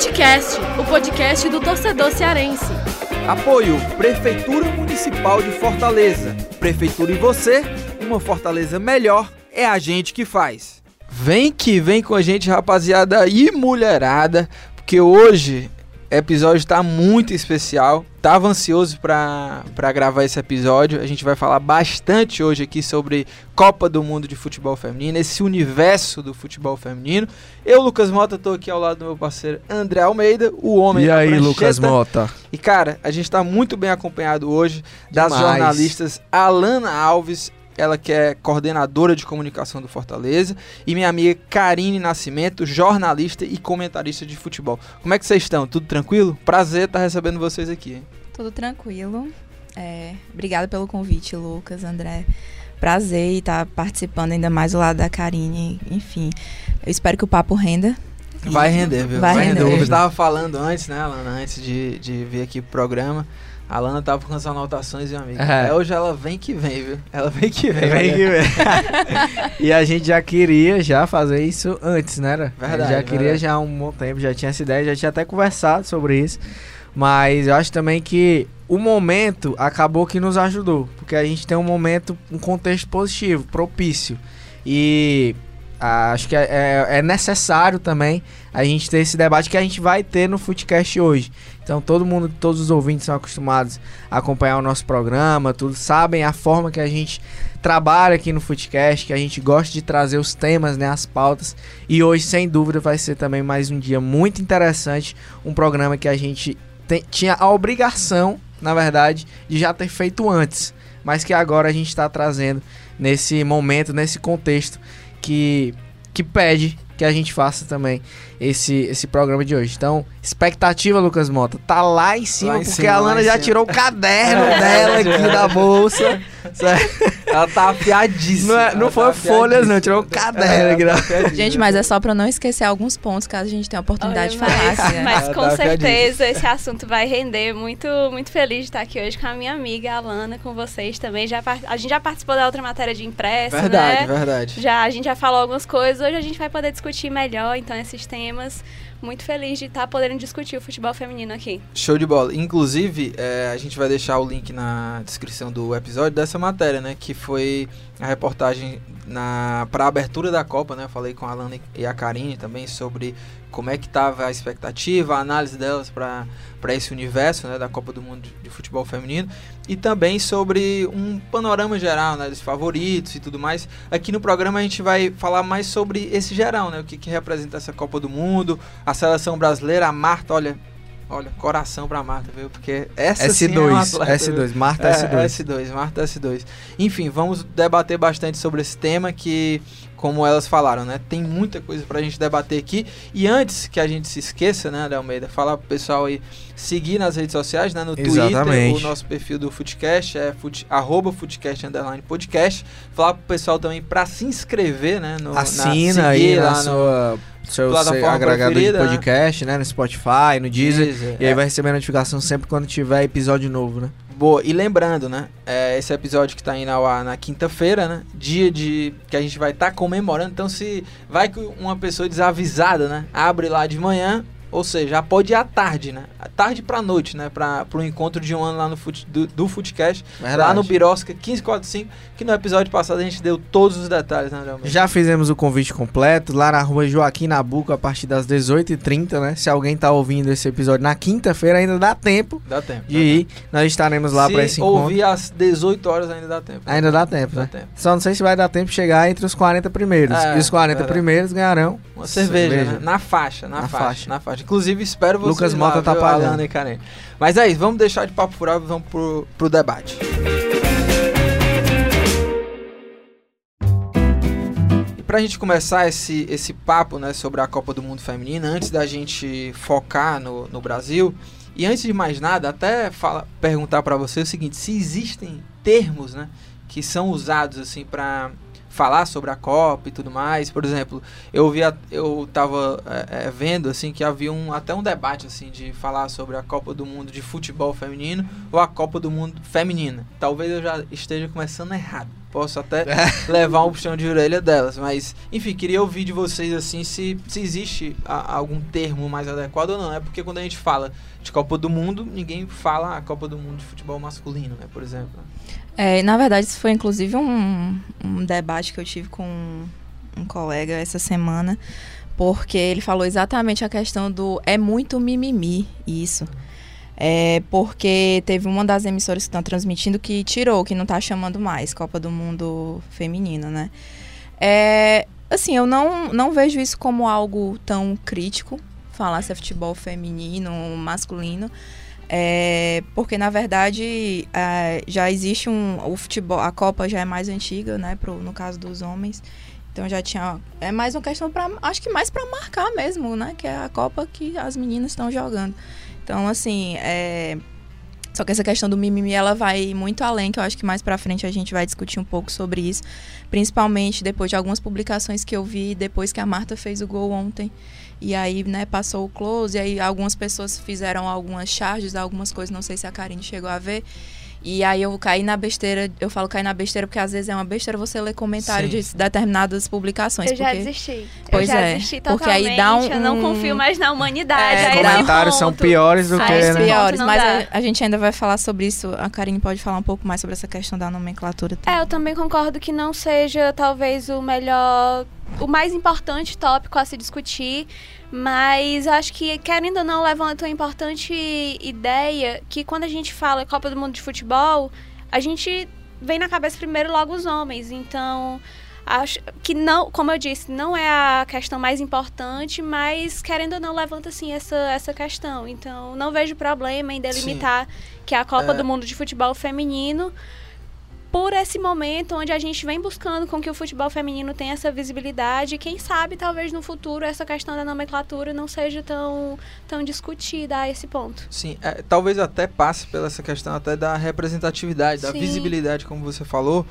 Futecast, o podcast do torcedor cearense. Apoio Prefeitura Municipal de Fortaleza. Prefeitura e você, uma Fortaleza melhor é a gente que faz. Vem que vem com a gente, rapaziada e mulherada, porque hoje episódio está muito especial. Tava ansioso para gravar esse episódio. A gente vai falar bastante hoje aqui sobre Copa do Mundo de Futebol Feminino, esse universo do futebol feminino. Eu, Lucas Mota, tô aqui ao lado do meu parceiro André Almeida, o homem E aí, prancheta. Lucas Mota? E cara, a gente tá muito bem acompanhado hoje das Demais. jornalistas Alana Alves, ela que é coordenadora de comunicação do Fortaleza, e minha amiga Karine Nascimento, jornalista e comentarista de futebol. Como é que vocês estão? Tudo tranquilo? Prazer estar recebendo vocês aqui. hein? Tudo tranquilo. É, obrigada pelo convite, Lucas, André. Prazer estar participando ainda mais do lado da Karine. Enfim, eu espero que o papo renda. Vai render, viu? Vai render. A gente estava falando antes, né, Alana, antes de, de vir aqui pro programa. A Alana tava com as anotações, meu amigo. É. É, hoje ela vem que vem, viu? Ela vem que vem. Vem que vem. e a gente já queria já fazer isso antes, né? Verdade, Já queria verdade. já há um bom tempo, já tinha essa ideia, já tinha até conversado sobre isso. Mas eu acho também que o momento acabou que nos ajudou, porque a gente tem um momento, um contexto positivo, propício. E acho que é, é- é necessário também a gente ter esse debate que a gente vai ter no Footcast hoje. Então todo mundo, todos os ouvintes são acostumados a acompanhar o nosso programa, tudo sabem a forma que a gente trabalha aqui no Footcast, que a gente gosta de trazer os temas, né, as pautas. E hoje, sem dúvida, vai ser também mais um dia muito interessante, um programa que a gente tem- tinha a obrigação, na verdade, de já ter feito antes, mas que agora a gente está trazendo nesse momento, nesse contexto que que pede que a gente faça também esse, esse programa de hoje. Então, expectativa, Lucas Mota, tá lá em cima, Lá em porque cima, a Lana já cima. tirou o caderno É, dela aqui da bolsa. Ela tá afiadíssima. Não, é- não tá foi folhas, não, tirou um caderno aqui ela da- tá. Gente, mas é só pra não esquecer alguns pontos, caso a gente tenha a oportunidade Olha, de falar. mas, assim, né? mas com tá certeza esse assunto vai render. Muito, muito feliz de estar aqui hoje com a minha amiga Alana, com vocês também. Já, a gente já participou da outra matéria de impresso, Verdade, né? verdade. Já, a gente já falou algumas coisas. Hoje a gente vai poder discutir melhor, então, esses temas. Muito feliz de estar podendo discutir o futebol feminino aqui. Show de bola. Inclusive, é, a gente vai deixar o link na descrição do episódio dessa matéria, né? Que foi a reportagem na para abertura da Copa, né? Eu falei com a Alana e a Karine também sobre como é que estava a expectativa, a análise delas para esse universo, né? Da Copa do Mundo de, futebol feminino e também sobre um panorama geral, né? Dos favoritos e tudo mais. Aqui no programa a gente vai falar mais sobre esse geral, né? O que, que representa essa Copa do Mundo, a seleção brasileira, a Marta, olha, olha, coração pra Marta, viu? Porque essa sim é uma S2, atleta, viu? S2, Marta É, S2. S2, Marta S2. Enfim, vamos debater bastante sobre esse tema que, como elas falaram, né? Tem muita coisa pra gente debater aqui. E antes que a gente se esqueça, né, Almeida, falar pro pessoal aí seguir nas redes sociais, né? No Twitter, Exatamente. o nosso perfil do Footcast é fut, arroba Footcast underline podcast. Falar pro pessoal também pra se inscrever, né? No, Assina na, aí na lá no sua seu, agregador de né? podcast, né? No Spotify, no Deezer. Deezer, E aí é. vai receber notificação sempre quando tiver episódio novo, né? Boa, e lembrando, né? é, esse episódio que tá indo ao ar na quinta-feira, né? Dia de. que a gente vai estar comemorando. Então, se vai que uma pessoa desavisada, né? Abre lá de manhã, ou seja, já pode ir à tarde, né? À tarde pra noite, né? Pra, pro encontro de um ano lá no fute, do, do Footcast, lá no Birosca 1545, que no episódio passado a gente deu todos os detalhes, né, Almeida? Já fizemos o convite completo lá na rua Joaquim Nabuco a partir das 18h30, né? Se alguém tá ouvindo esse episódio na quinta-feira, ainda dá tempo Dá tempo. de dá ir. Nós estaremos lá Se para esse encontro. ouvir às 18 horas ainda dá tempo. Ainda dá tempo, Dá né? tempo. Só não sei se vai dar tempo de chegar entre os 40 primeiros. É, e os 40 verdade. primeiros ganharão Uma cerveja, né? Na faixa, na, Na faixa, faixa. na faixa. Inclusive, espero vocês Lucas lá, Mota tá viu, e Karen. Mas é isso, vamos deixar de papo furado e vamos pro, pro debate. E pra gente começar esse, esse papo, né, sobre a Copa do Mundo Feminina, antes da gente focar no, no Brasil, e antes de mais nada, até fala, perguntar pra você o seguinte, se existem termos, né, que são usados, assim, pra falar sobre a Copa e tudo mais. Por exemplo, eu vi, a- eu tava é, é, vendo assim que havia um, até um debate assim de falar sobre a Copa do Mundo de futebol feminino ou a Copa do Mundo feminina. Talvez eu já esteja começando errado. posso até levar um puxão de orelha delas. Mas, enfim, queria ouvir de vocês assim se, se existe a, algum termo mais adequado ou não. É porque quando a gente fala de Copa do Mundo, ninguém fala a Copa do Mundo de futebol masculino, né? Por exemplo. É, na verdade, isso foi inclusive um, um debate que eu tive com um colega essa semana, porque ele falou exatamente a questão do é muito mimimi isso. É porque teve uma das emissoras que estão transmitindo que tirou, que não está chamando mais Copa do Mundo Feminino, né? É, assim, eu não, não vejo isso como algo tão crítico, falar se é futebol feminino, masculino, é, porque na verdade é, já existe um o futebol, a Copa já é mais antiga, né, pro, no caso dos homens. Então já tinha é mais uma questão para acho que mais para marcar mesmo, né, que é a Copa que as meninas estão jogando. Então, assim, é... Só que essa questão do mimimi, ela vai muito além, que eu acho que mais pra frente a gente vai discutir um pouco sobre isso. Principalmente depois de algumas publicações que eu vi, depois que a Marta fez o gol ontem. E aí, né, passou o close, e aí algumas pessoas fizeram algumas charges, algumas coisas, não sei se a Karine chegou a ver. E aí eu caí na besteira, eu falo cair na besteira porque às vezes é uma besteira você ler comentário Sim. de determinadas publicações. Eu porque... já desisti. Pois eu já é. desisti totalmente. Porque aí dá um. Eu não confio mais na humanidade. É, os comentários são piores do que. Né? piores, mas a, a, gente ainda vai falar sobre isso. A Karine pode falar um pouco mais sobre essa questão da nomenclatura. Também. É, eu também concordo que não seja talvez o melhor. O mais importante tópico a se discutir, mas acho que, querendo ou não, levanta uma importante ideia que quando a gente fala Copa do Mundo de Futebol, a gente vem na cabeça primeiro logo os homens. Então, acho que não, como eu disse, não é a questão mais importante, mas querendo ou não levanta assim essa essa questão. Então, não vejo problema em delimitar Sim. que a Copa é. do Mundo de Futebol feminino por esse momento onde a gente vem buscando com que o futebol feminino tenha essa visibilidade. Quem sabe, talvez no futuro, essa questão da nomenclatura não seja tão, tão discutida a esse ponto. Sim, é, talvez até passe pela essa questão até da representatividade, da Sim. visibilidade, como você falou.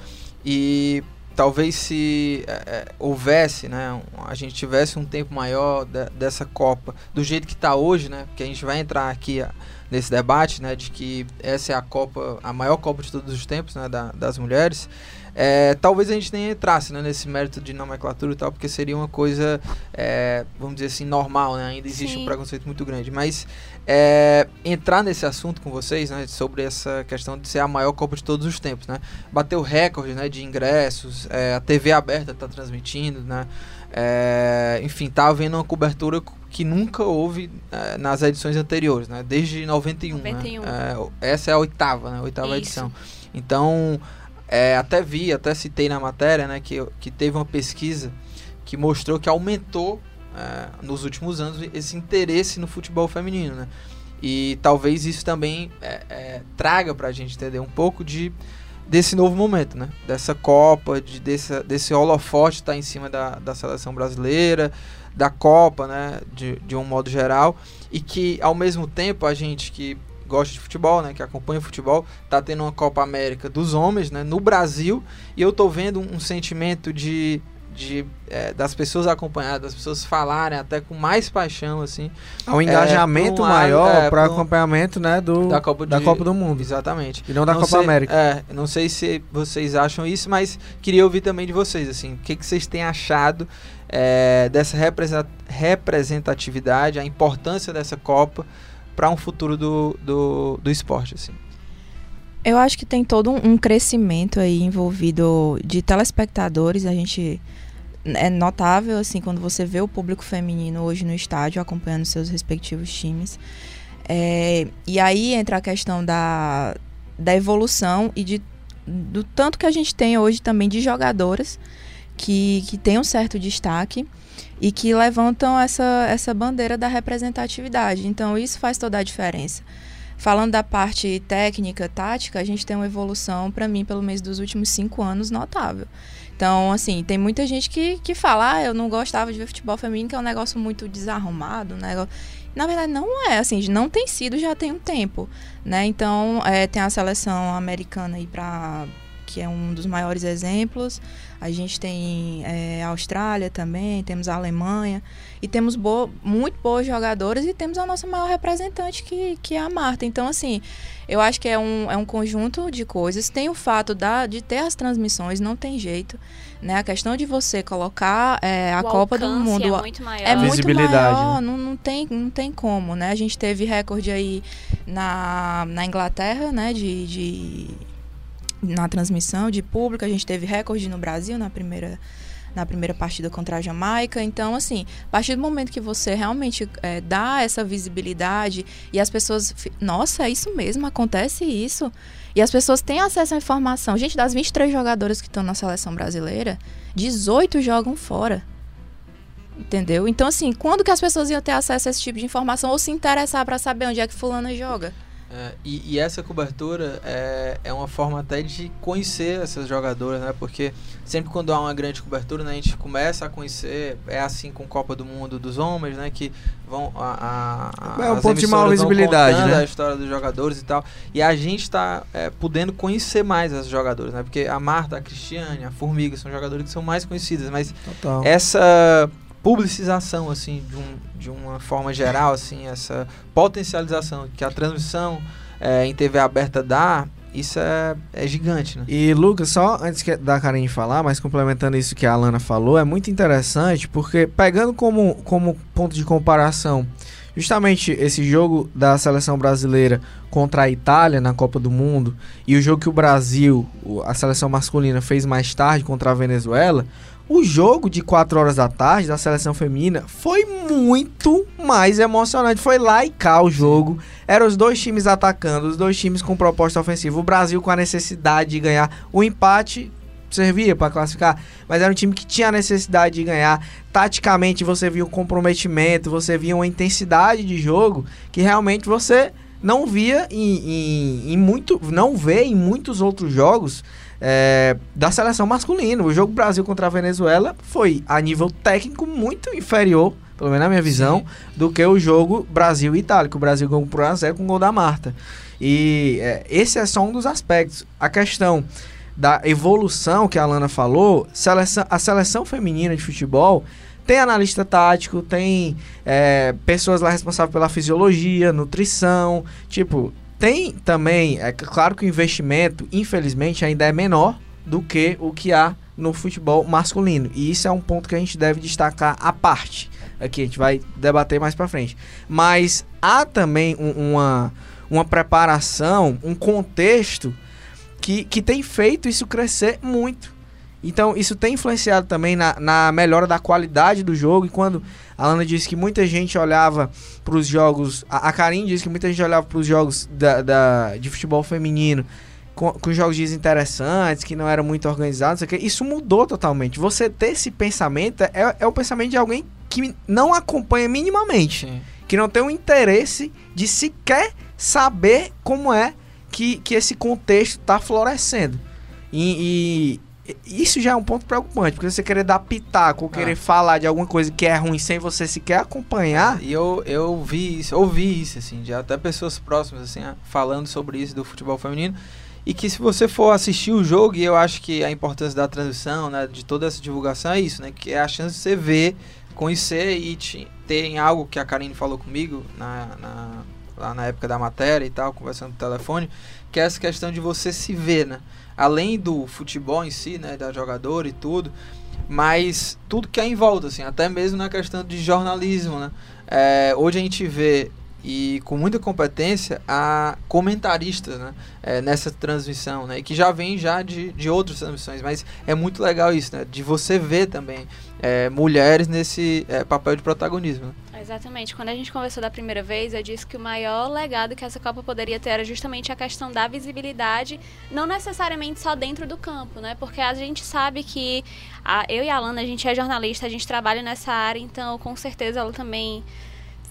E talvez se é, é houvesse, né, a gente tivesse um tempo maior de, dessa Copa, do jeito que está hoje, né, porque a gente vai entrar aqui nesse debate, né, de que essa é a Copa, a maior Copa de todos os tempos, né, da, das mulheres, é, talvez a gente nem entrasse né, nesse mérito de nomenclatura e tal, porque seria uma coisa, é, vamos dizer assim, normal, né? Ainda existe Sim. um preconceito muito grande. Mas é, entrar nesse assunto com vocês, né, sobre essa questão de ser a maior Copa de todos os tempos, né? Bateu recorde né, de ingressos, é, a TV aberta está transmitindo, né? É, enfim, tá havendo uma cobertura que nunca houve é, nas edições anteriores, né? Desde 91. 91. Né? É, essa é a oitava, né? A oitava Isso. edição. Então, é, até vi, até citei na matéria, né? Que, que teve uma pesquisa que mostrou que aumentou é, nos últimos anos esse interesse no futebol feminino, né? E talvez isso também é, é, traga pra gente entender um pouco de desse novo momento, né? Dessa Copa, de, desse, desse holofote estar tá em cima da, da seleção brasileira, da Copa, né, de, de um modo geral, e que ao mesmo tempo a gente que gosta de futebol, né, que acompanha o futebol, tá tendo uma Copa América dos homens, né, no Brasil, e eu tô vendo um, um sentimento de de, é, das pessoas acompanhadas, das pessoas falarem até com mais paixão, assim. Um engajamento é, um maior é, para acompanhamento, né, do, da, Copa de, da Copa do Mundo. Exatamente. E não da não Copa sei, América. É, não sei se vocês acham isso, mas queria ouvir também de vocês, assim, o que, que vocês têm achado é, dessa representatividade, a importância dessa Copa para um futuro do, do, do esporte, assim. Eu acho que tem todo um crescimento aí envolvido de telespectadores. A gente é notável assim quando você vê o público feminino hoje no estádio acompanhando seus respectivos times. É, e aí entra a questão da, da evolução e de, do tanto que a gente tem hoje também de jogadoras que, que têm um certo destaque e que levantam essa, essa bandeira da representatividade. Então isso faz toda a diferença. Falando da parte técnica, tática, a gente tem uma evolução, para mim, pelo menos dos últimos cinco anos, notável. Então, assim, tem muita gente que, que fala, ah, eu não gostava de ver futebol feminino, que é um negócio muito desarrumado? Na verdade, não é, assim, não tem sido já tem um tempo, né? Então, é, tem a seleção americana aí para que é um dos maiores exemplos. A gente tem é, a Austrália também, temos a Alemanha. E temos bo muito boas jogadoras e temos a nossa maior representante, que, que é a Marta. Então, assim, eu acho que é um, é um conjunto de coisas. Tem o fato da, de ter as transmissões, não tem jeito. Né? A questão de você colocar é, a O Copa do alcance Mundo é muito maior. é muito maior, né? não, não, tem, não tem como, né? A gente teve recorde aí na, na Inglaterra, né? De, de, na transmissão de público, a gente teve recorde no Brasil na primeira, na primeira partida contra a Jamaica. Então, assim, a partir do momento que você realmente é, dá essa visibilidade e as pessoas... Nossa, é isso mesmo, acontece isso. E as pessoas têm acesso à informação. Gente, das 23 jogadoras que estão na seleção brasileira, 18 jogam fora. Entendeu? Então, assim, quando que as pessoas iam ter acesso a esse tipo de informação ou se interessar para saber onde é que fulana joga? É, e, e essa cobertura é, é uma forma até de conhecer essas jogadoras, né? Porque sempre quando há uma grande cobertura, né, a gente começa a conhecer, é assim com Copa do Mundo dos homens, né? Que vão a, a, É um ponto de maior visibilidade, né? a história dos jogadores e tal. E a gente está podendo conhecer mais as jogadoras, né? Porque a Marta, a Cristiane, a Formiga são jogadoras que são mais conhecidas, mas Total. essa publicização assim de, um, de uma forma geral assim essa potencialização que a transmissão é, em TV aberta dá isso é, é gigante né? E Lucas, só antes que- da Karine falar, mas complementando isso que a Alana falou, é muito interessante porque pegando como, como ponto de comparação justamente esse jogo da seleção brasileira contra a Itália na Copa do Mundo e o jogo que o Brasil, a seleção masculina, fez mais tarde contra a Venezuela, o jogo de 4 horas da tarde da seleção feminina foi muito mais emocionante. Foi lá e cá o jogo. Eram os dois times atacando, os dois times com proposta ofensiva. O Brasil com a necessidade de ganhar. O empate servia para classificar, mas era um time que tinha a necessidade de ganhar. Taticamente você via um comprometimento, você via uma intensidade de jogo que realmente você não via em, em, em muito, não vê em muitos outros jogos é, da seleção masculina. O jogo Brasil contra a Venezuela foi a nível técnico muito inferior, pelo menos na minha visão, do que o jogo Brasil e Itália, que o Brasil ganhou por 1x0 com o gol da Marta. E é, esse é só um dos aspectos. A questão da evolução que a Alana falou, seleção, a seleção feminina de futebol tem analista tático, tem é, pessoas lá responsáveis pela fisiologia, nutrição, tipo, tem também, é claro que o investimento, infelizmente, ainda é menor do que o que há no futebol masculino. E isso é um ponto que a gente deve destacar à parte. Aqui a gente vai debater mais pra frente. Mas há também um- uma, uma preparação, um contexto que, que tem feito isso crescer muito. Então, isso tem influenciado também na, na melhora da qualidade do jogo. E quando a Lana disse que muita gente olhava para os jogos. A, a Karim disse que muita gente olhava para os jogos da, da- de futebol feminino com, com jogos desinteressantes, que não eram muito organizados. Isso mudou totalmente. Você ter esse pensamento é, é o pensamento de alguém que não acompanha minimamente Sim. que não tem o interesse de sequer saber como é que, que esse contexto está florescendo. E, e isso já é um ponto preocupante, porque você querer dar pitaco ou querer Ah. falar de alguma coisa que é ruim sem você sequer acompanhar. E eu, eu vi isso, ouvi isso, assim, de até pessoas próximas, assim, falando sobre isso do futebol feminino. E que se você for assistir o jogo, e eu acho que a importância da transmissão, né, de toda essa divulgação é isso, né? Que é a chance de você ver, conhecer e te, ter em algo que a Karine falou comigo na, na- lá na época da matéria e tal, conversando no telefone, que é essa questão de você se ver, né? Além do futebol em si, né, da jogadora e tudo, mas tudo que é em volta, assim, até mesmo na questão de jornalismo, né? É, hoje a gente vê e com muita competência a comentaristas né, é, nessa transmissão, né, que já vem já de, de outras transmissões, mas é muito legal isso, né, de você ver também é, mulheres nesse é, papel de protagonismo. né. Exatamente. Quando a gente conversou da primeira vez, eu disse que o maior legado que essa Copa poderia ter era justamente a questão da visibilidade, não necessariamente só dentro do campo, né? Porque a gente sabe que a- eu e a Alana, a gente é jornalista, a gente trabalha nessa área, então com certeza ela também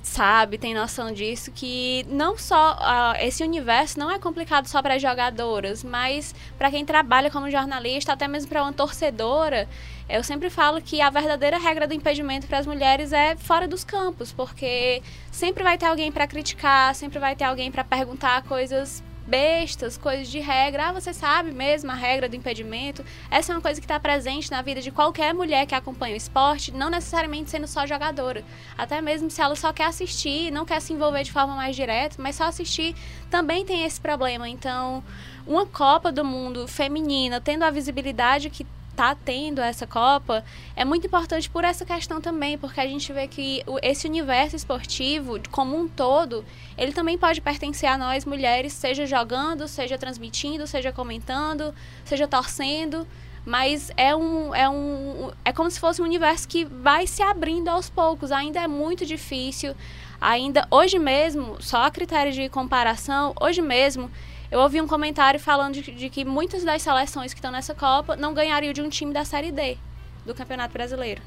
sabe, tem noção disso, que não só ah, esse universo não é complicado só para jogadoras, mas para quem trabalha como jornalista, até mesmo para uma torcedora, eu sempre falo que a verdadeira regra do impedimento para as mulheres é fora dos campos, porque sempre vai ter alguém para criticar, sempre vai ter alguém para perguntar coisas bestas, coisas de regra. Ah, você sabe mesmo a regra do impedimento. Essa é uma coisa que está presente na vida de qualquer mulher que acompanha o esporte, não necessariamente sendo só jogadora. Até mesmo se ela só quer assistir, não quer se envolver de forma mais direta, mas só assistir, também tem esse problema. Então, uma Copa do Mundo feminina, tendo a visibilidade que está tendo essa Copa é muito importante por essa questão também, porque a gente vê que esse universo esportivo, como um todo, ele também pode pertencer a nós mulheres, seja jogando, seja transmitindo, seja comentando, seja torcendo. Mas é um, é um. É como se fosse um universo que vai se abrindo aos poucos. Ainda é muito difícil. Ainda hoje mesmo, só a critério de comparação, hoje mesmo eu ouvi um comentário falando de, de que muitas das seleções que estão nessa Copa não ganhariam de um time da Série D do Campeonato Brasileiro,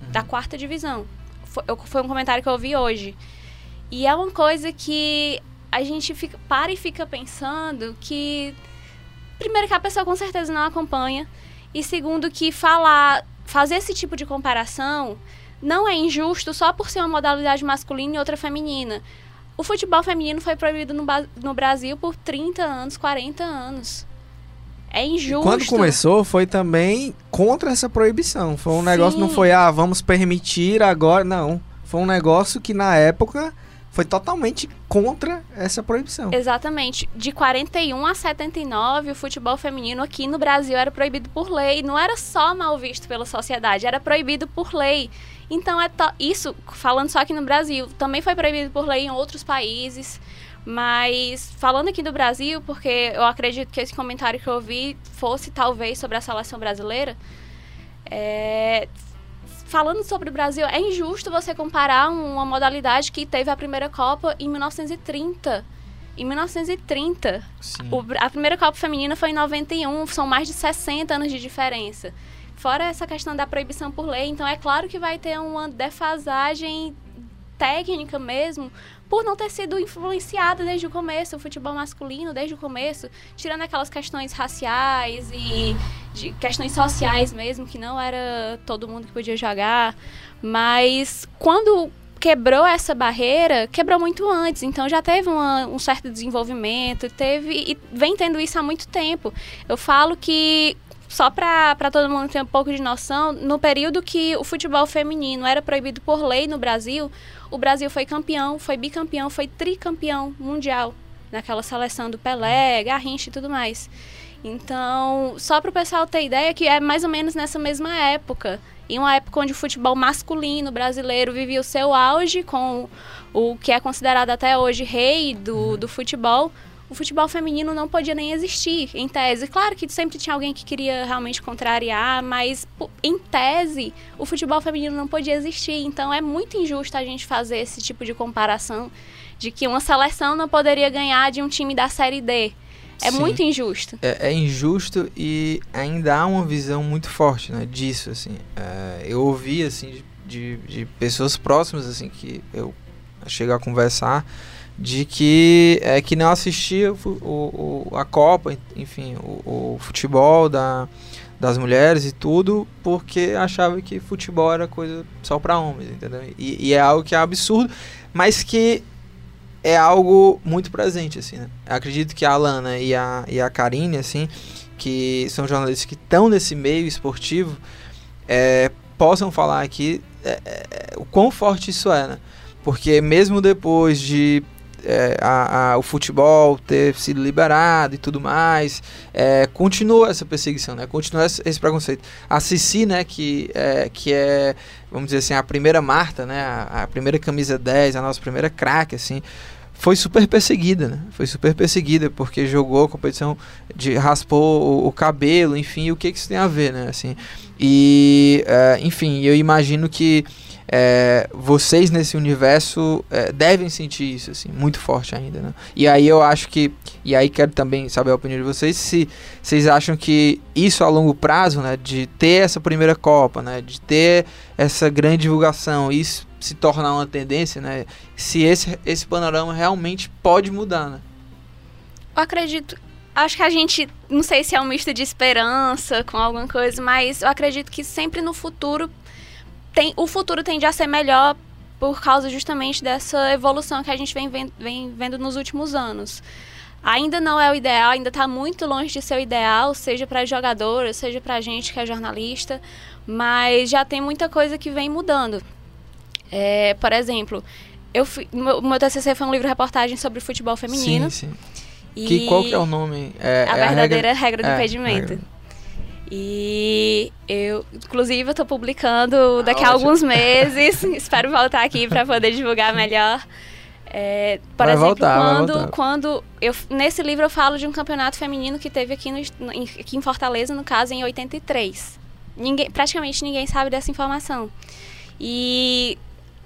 uhum. da quarta divisão. Foi, foi um comentário que eu ouvi hoje. E é uma coisa que a gente fica, para e fica pensando que, primeiro, que a pessoa com certeza não acompanha, e segundo, que falar, fazer esse tipo de comparação não é injusto só por ser uma modalidade masculina e outra feminina. O futebol feminino foi proibido no, no Brasil por 30 anos, 40 anos. É injusto. Quando começou, foi também contra essa proibição. Foi um Sim. negócio, não foi, ah, vamos permitir agora. Não. Foi um negócio que na época foi totalmente contra essa proibição. Exatamente. De 41 a 79, o futebol feminino aqui no Brasil era proibido por lei. Não era só mal visto pela sociedade, era proibido por lei. Então, é isso, falando só aqui no Brasil, também foi proibido por lei em outros países. Mas falando aqui do Brasil, porque eu acredito que esse comentário que eu vi fosse talvez sobre a seleção brasileira, é, falando sobre o Brasil, é injusto você comparar uma modalidade que teve a primeira Copa em 1930. Em 1930, o, a primeira Copa Feminina foi em 91, são mais de 60 anos de diferença. Fora essa questão da proibição por lei, então é claro que vai ter uma defasagem técnica mesmo, por não ter sido influenciada desde o começo, o futebol masculino desde o começo, tirando aquelas questões raciais e de questões sociais mesmo, que não era todo mundo que podia jogar, mas quando quebrou essa barreira, quebrou muito antes, então já teve uma, um certo desenvolvimento, teve e vem tendo isso há muito tempo. Eu falo que só para todo mundo ter um pouco de noção, no período que o futebol feminino era proibido por lei no Brasil, o Brasil foi campeão, foi bicampeão, foi tricampeão mundial naquela seleção do Pelé, Garrincha e tudo mais. Então, só para o pessoal ter ideia que é mais ou menos nessa mesma época, em uma época onde o futebol masculino brasileiro vivia o seu auge com o que é considerado até hoje rei do, do futebol, o futebol feminino não podia nem existir, em tese. Claro que sempre tinha alguém que queria realmente contrariar, mas em tese o futebol feminino não podia existir. Então é muito injusto a gente fazer esse tipo de comparação de que uma seleção não poderia ganhar de um time da Série D. É Sim, muito injusto. É, é, injusto e ainda há uma visão muito forte né, disso. Assim. É, eu ouvi assim, de, de pessoas próximas assim que eu chego a conversar de que é que não assistia o, o, a Copa, enfim, o, o, futebol da, das mulheres e tudo, porque achava que futebol era coisa só para homens, entendeu? E, e, é algo que é absurdo, mas que é algo muito presente, assim, né? acredito que a Alana e a, e a Karine, assim, que são jornalistas que estão nesse meio esportivo, é, possam falar aqui é, é, o quão forte isso é, né? Porque mesmo depois de é, a, a, o futebol ter sido liberado e tudo mais, é, continua essa perseguição, né? Continua esse, preconceito. A Cici, né, que é, que é, vamos dizer assim, a primeira Marta, né, a, a primeira camisa 10, a nossa primeira craque, assim, foi super perseguida, né? Foi super perseguida porque jogou a competição de raspou o, o, cabelo, enfim, o que que isso tem a ver, né? Assim, e, é, enfim, eu imagino que é, vocês nesse universo é, devem sentir isso assim muito forte ainda né? e aí eu acho que e aí quero também saber a opinião de vocês se vocês acham que isso a longo prazo né de ter essa primeira copa né de ter essa grande divulgação isso se tornar uma tendência né se esse esse panorama realmente pode mudar né eu acredito acho que a gente não sei se é um misto de esperança com alguma coisa mas eu acredito que sempre no futuro tem, o futuro tende a ser melhor por causa justamente dessa evolução que a gente vem vendo, vem vendo nos últimos anos. ainda não é o ideal, ainda está muito longe de ser o ideal, seja para jogadores, seja para a gente que é jornalista, mas já tem muita coisa que vem mudando. É, por exemplo, eu fui, meu, meu TCC foi um livro reportagem sobre futebol feminino. Sim, sim. E que, qual que é o nome? É, a é verdadeira a regra, regra do é, impedimento. regra. E eu, inclusive, eu tô publicando daqui a Ah, alguns meses. Espero voltar aqui para poder divulgar melhor. É, por Vai exemplo, voltar, quando, quando eu nesse livro eu falo de um campeonato feminino que teve aqui, no, em- aqui em Fortaleza, no caso, em 83. Ninguém, praticamente ninguém sabe dessa informação. E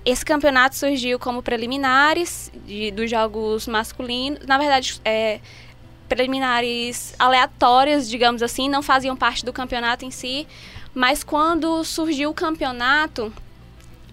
esse campeonato surgiu como preliminares de- dos jogos masculinos. Na verdade, é, preliminares aleatórias, digamos assim, não faziam parte do campeonato em si. Mas quando surgiu o campeonato,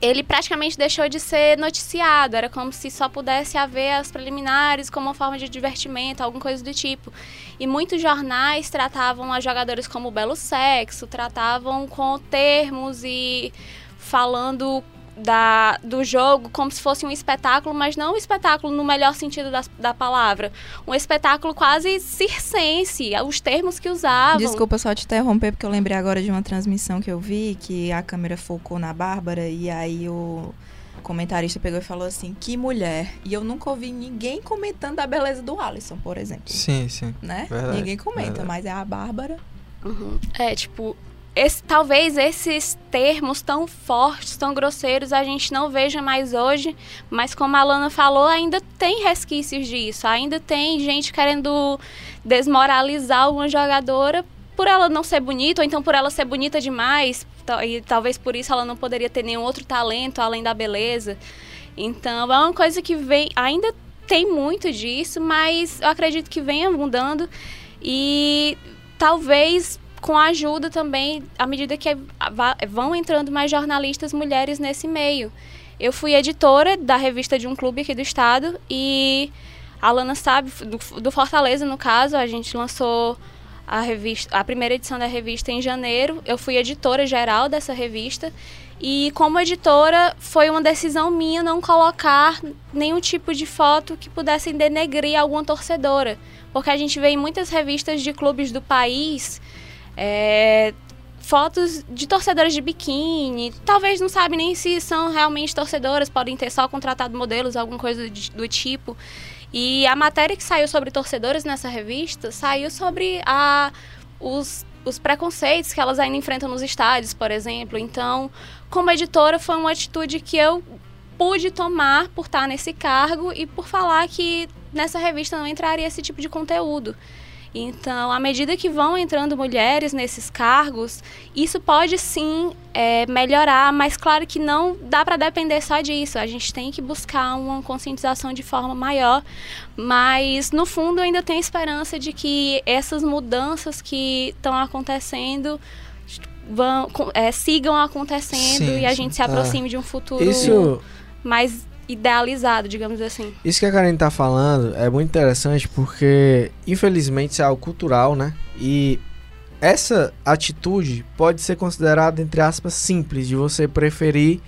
ele praticamente deixou de ser noticiado. Era como se só pudesse haver as preliminares como uma forma de divertimento, alguma coisa do tipo. E muitos jornais tratavam as jogadoras como belo sexo, tratavam com termos e falando da, do jogo como se fosse um espetáculo, mas não um espetáculo no melhor sentido da, da palavra. Um espetáculo quase circense, os termos que usavam. Desculpa só te interromper, porque eu lembrei agora de uma transmissão que eu vi, que a câmera focou na Bárbara e aí o comentarista pegou e falou assim, que mulher. E eu nunca ouvi ninguém comentando a beleza do Alisson, por exemplo. Sim, sim. Né? Verdade, ninguém comenta, verdade. mas é a Bárbara. Uhum. É, tipo, esse- talvez esses termos tão fortes, tão grosseiros, a gente não veja mais hoje, mas como a Lana falou, ainda tem resquícios disso. Ainda tem gente querendo desmoralizar uma jogadora por ela não ser bonita, ou então por ela ser bonita demais, e talvez por isso ela não poderia ter nenhum outro talento além da beleza. Então, é uma coisa que vem, ainda tem muito disso, mas eu acredito que venha mudando e talvez com a ajuda também, à medida que vão entrando mais jornalistas mulheres nesse meio. Eu fui editora da revista de um clube aqui do estado e a Lana sabe, do, do Fortaleza no caso, a gente lançou a revista, a primeira edição da revista em janeiro. Eu fui editora geral dessa revista e como editora foi uma decisão minha não colocar nenhum tipo de foto que pudesse denegrir alguma torcedora, porque a gente vê em muitas revistas de clubes do país é, fotos de torcedoras de biquíni. Talvez não sabe nem se são realmente torcedoras, podem ter só contratado modelos, alguma coisa de- do tipo. E a matéria que saiu sobre torcedoras nessa revista saiu sobre a, os, os preconceitos que elas ainda enfrentam nos estádios, por exemplo. Então, como editora, foi uma atitude que eu pude tomar por estar nesse cargo e por falar que nessa revista não entraria esse tipo de conteúdo. Então, à medida que vão entrando mulheres nesses cargos, isso pode sim é, melhorar, mas claro que não dá para depender só disso. A gente tem que buscar uma conscientização de forma maior, mas no fundo ainda tenho esperança de que essas mudanças que estão acontecendo vão, é, sigam acontecendo Sim, e a gente se aproxime de um futuro Isso, mais idealizado, digamos assim. isso que a Karen tá falando é muito interessante porque, infelizmente, isso é algo cultural, né? E essa atitude pode ser considerada, entre aspas, simples, de você preferir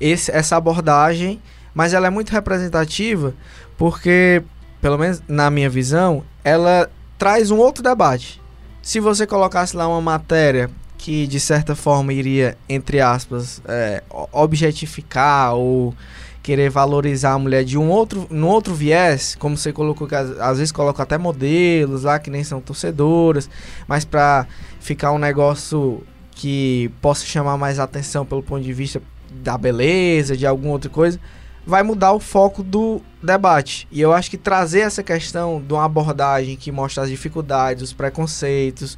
esse, essa abordagem, mas ela é muito representativa porque, pelo menos na minha visão, ela traz um outro debate. Se você colocasse lá uma matéria que, de certa forma, iria, entre aspas, é, objetificar ou querer valorizar a mulher de um outro, num outro viés, como você colocou, que às, às vezes coloca até modelos lá que nem são torcedoras, mas pra ficar um negócio que possa chamar mais atenção pelo ponto de vista da beleza, de alguma outra coisa, vai mudar o foco do debate. E eu acho que trazer essa questão de uma abordagem que mostra as dificuldades, os preconceitos,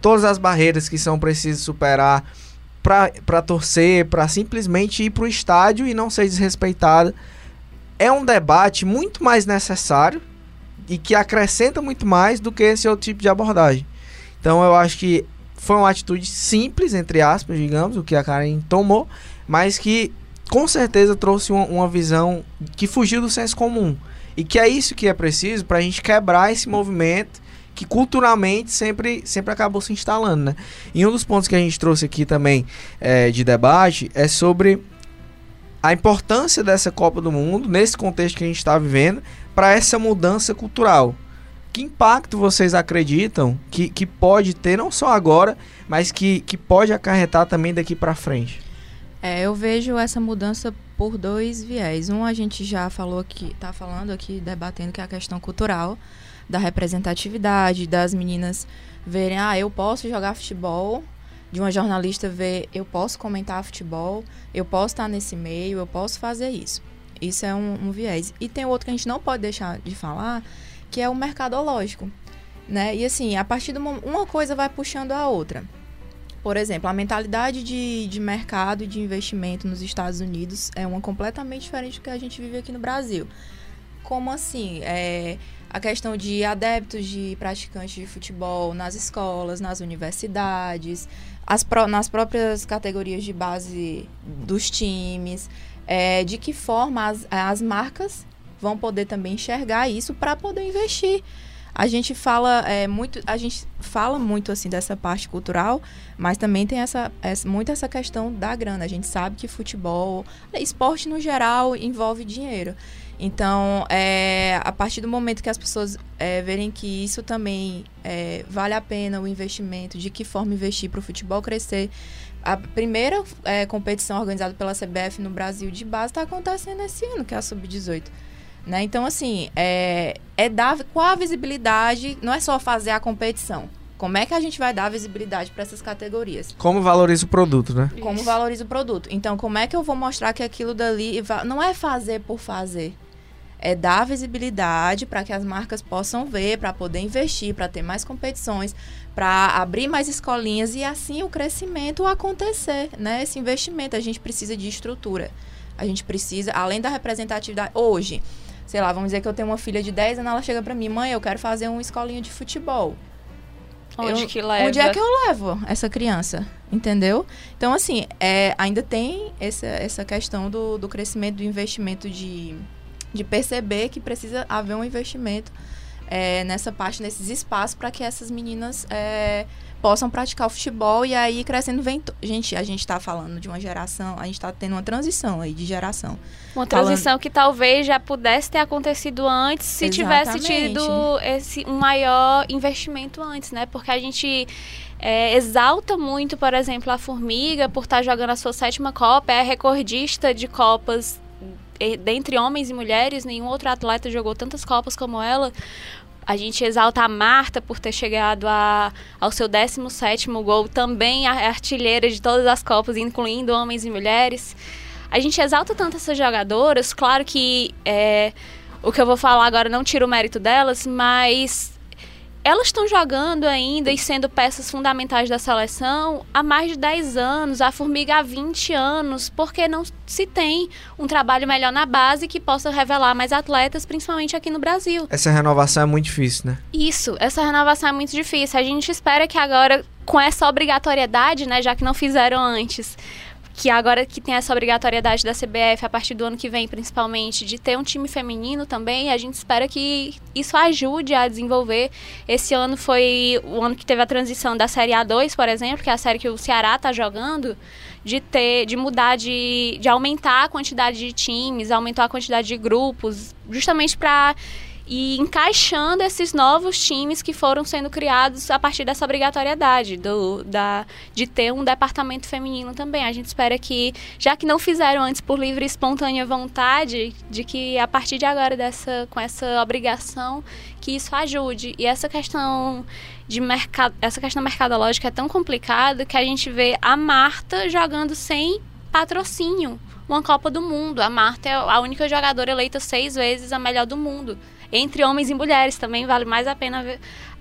todas as barreiras que são precisas superar para torcer, para simplesmente ir para o estádio e não ser desrespeitada. É um debate muito mais necessário e que acrescenta muito mais do que esse outro tipo de abordagem. Então eu acho que foi uma atitude simples, entre aspas, digamos, o que a Karen tomou, mas que com certeza trouxe uma, uma visão que fugiu do senso comum. E que é isso que é preciso para a gente quebrar esse movimento que culturalmente sempre, sempre acabou se instalando, né? E um dos pontos que a gente trouxe aqui também é, de debate é sobre a importância dessa Copa do Mundo, nesse contexto que a gente está vivendo, para essa mudança cultural. que impacto vocês acreditam que, que pode ter, não só agora, mas que, que pode acarretar também daqui para frente? É, eu vejo essa mudança por dois viés. Um, a gente já falou aqui, está falando aqui, debatendo que é a questão cultural, da representatividade, das meninas verem, ah, eu posso jogar futebol, de uma jornalista ver, eu posso comentar futebol, eu posso estar nesse meio, eu posso fazer isso. Isso é um, um viés. E tem outro que a gente não pode deixar de falar, que é o mercadológico. Né? E assim, a partir de uma, uma coisa vai puxando a outra. Por exemplo, a mentalidade de, de mercado e de investimento nos Estados Unidos é uma completamente diferente do que a gente vive aqui no Brasil. Como assim? É, a questão de adeptos de praticantes de futebol nas escolas, nas universidades, as nas próprias categorias de base dos times, é, de que forma as, as marcas vão poder também enxergar isso para poder investir. A gente fala é, muito, a gente fala muito assim dessa parte cultural, mas também tem essa, essa muito essa questão da grana. A gente sabe que futebol, esporte no geral envolve dinheiro. Então, é, a partir do momento que as pessoas é, verem que isso também é, vale a pena o investimento, de que forma investir para o futebol crescer. A primeira é, competição organizada pela CBF no Brasil de base está acontecendo esse ano, que é a Sub-18. Né? Então, assim, é, é dar qual a visibilidade, não é só fazer a competição. Como é que a gente vai dar visibilidade para essas categorias? Como valoriza o produto, né? Como valoriza o produto. Então, como é que eu vou mostrar que aquilo dali não é fazer por fazer? É dar visibilidade para que as marcas possam ver, para poder investir, para ter mais competições, para abrir mais escolinhas e assim o crescimento acontecer, né? Esse investimento, a gente precisa de estrutura. A gente precisa, além da representatividade, hoje, sei lá, vamos dizer que eu tenho uma filha de 10 anos, ela chega para mim, mãe, eu quero fazer uma escolinha de futebol. Onde eu, que leva? Onde é que eu levo essa criança? Entendeu? Então, assim, é, ainda tem essa, essa questão do, do crescimento do investimento de de perceber que precisa haver um investimento é, nessa parte, nesses espaços, para que essas meninas é, possam praticar o futebol e aí crescendo vem. Gente, a gente está falando de uma geração, a gente está tendo uma transição aí de geração. Uma transição falando... que talvez já pudesse ter acontecido antes se Exatamente. tivesse tido esse um maior investimento antes, né? Porque a gente é, exalta muito, por exemplo, a Formiga por estar tá jogando a sua sétima Copa, é recordista de Copas dentre homens e mulheres, nenhum outro atleta jogou tantas Copas como ela. A gente exalta a Marta por ter chegado a, ao seu 17 gol, também a artilheira de todas as Copas, incluindo homens e mulheres. A gente exalta tanto essas jogadoras, claro que é, o que eu vou falar agora não tira o mérito delas, mas elas estão jogando ainda e sendo peças fundamentais da seleção há mais de 10 anos, a Formiga há 20 anos, porque não se tem um trabalho melhor na base que possa revelar mais atletas, principalmente aqui no Brasil. Essa renovação é muito difícil, né? Isso, essa renovação é muito difícil. A gente espera que agora, com essa obrigatoriedade, né, já que não fizeram antes, que agora que tem essa obrigatoriedade da CBF a partir do ano que vem, principalmente, de ter um time feminino também, a gente espera que isso ajude a desenvolver. Esse ano foi o ano que teve a transição da Série A2, por exemplo, que é a série que o Ceará está jogando, de ter, de mudar, de, de aumentar a quantidade de times, aumentar a quantidade de grupos, justamente para e encaixando esses novos times que foram sendo criados a partir dessa obrigatoriedade do, da, de ter um departamento feminino também. A gente espera que, já que não fizeram antes por livre e espontânea vontade, de que a partir de agora, dessa, com essa obrigação, que isso ajude. E essa questão de mercado, essa questão mercadológica é tão complicada que a gente vê a Marta jogando sem patrocínio uma Copa do Mundo. A Marta é a única jogadora eleita seis vezes a melhor do mundo entre homens e mulheres também vale mais a pena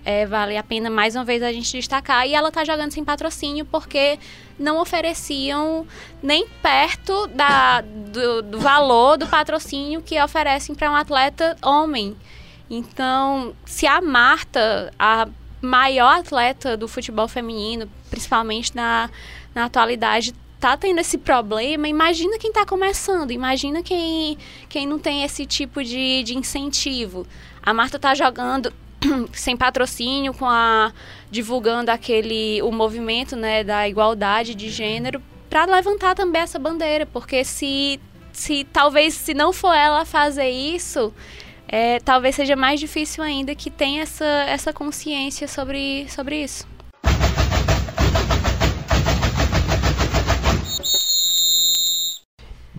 é, vale a pena mais uma vez a gente destacar e ela está jogando sem patrocínio porque não ofereciam nem perto da, do, do valor do patrocínio que oferecem para um atleta homem. Então, se a Marta, a maior atleta do futebol feminino, principalmente na, na atualidade, tá tendo esse problema, imagina quem está começando, imagina quem, quem não tem esse tipo de, de incentivo. A Marta tá jogando sem patrocínio, com a divulgando aquele o movimento, né, da igualdade de gênero para levantar também essa bandeira, porque se se talvez se não for ela fazer isso, é, talvez seja mais difícil ainda que tenha essa, essa consciência sobre, sobre isso.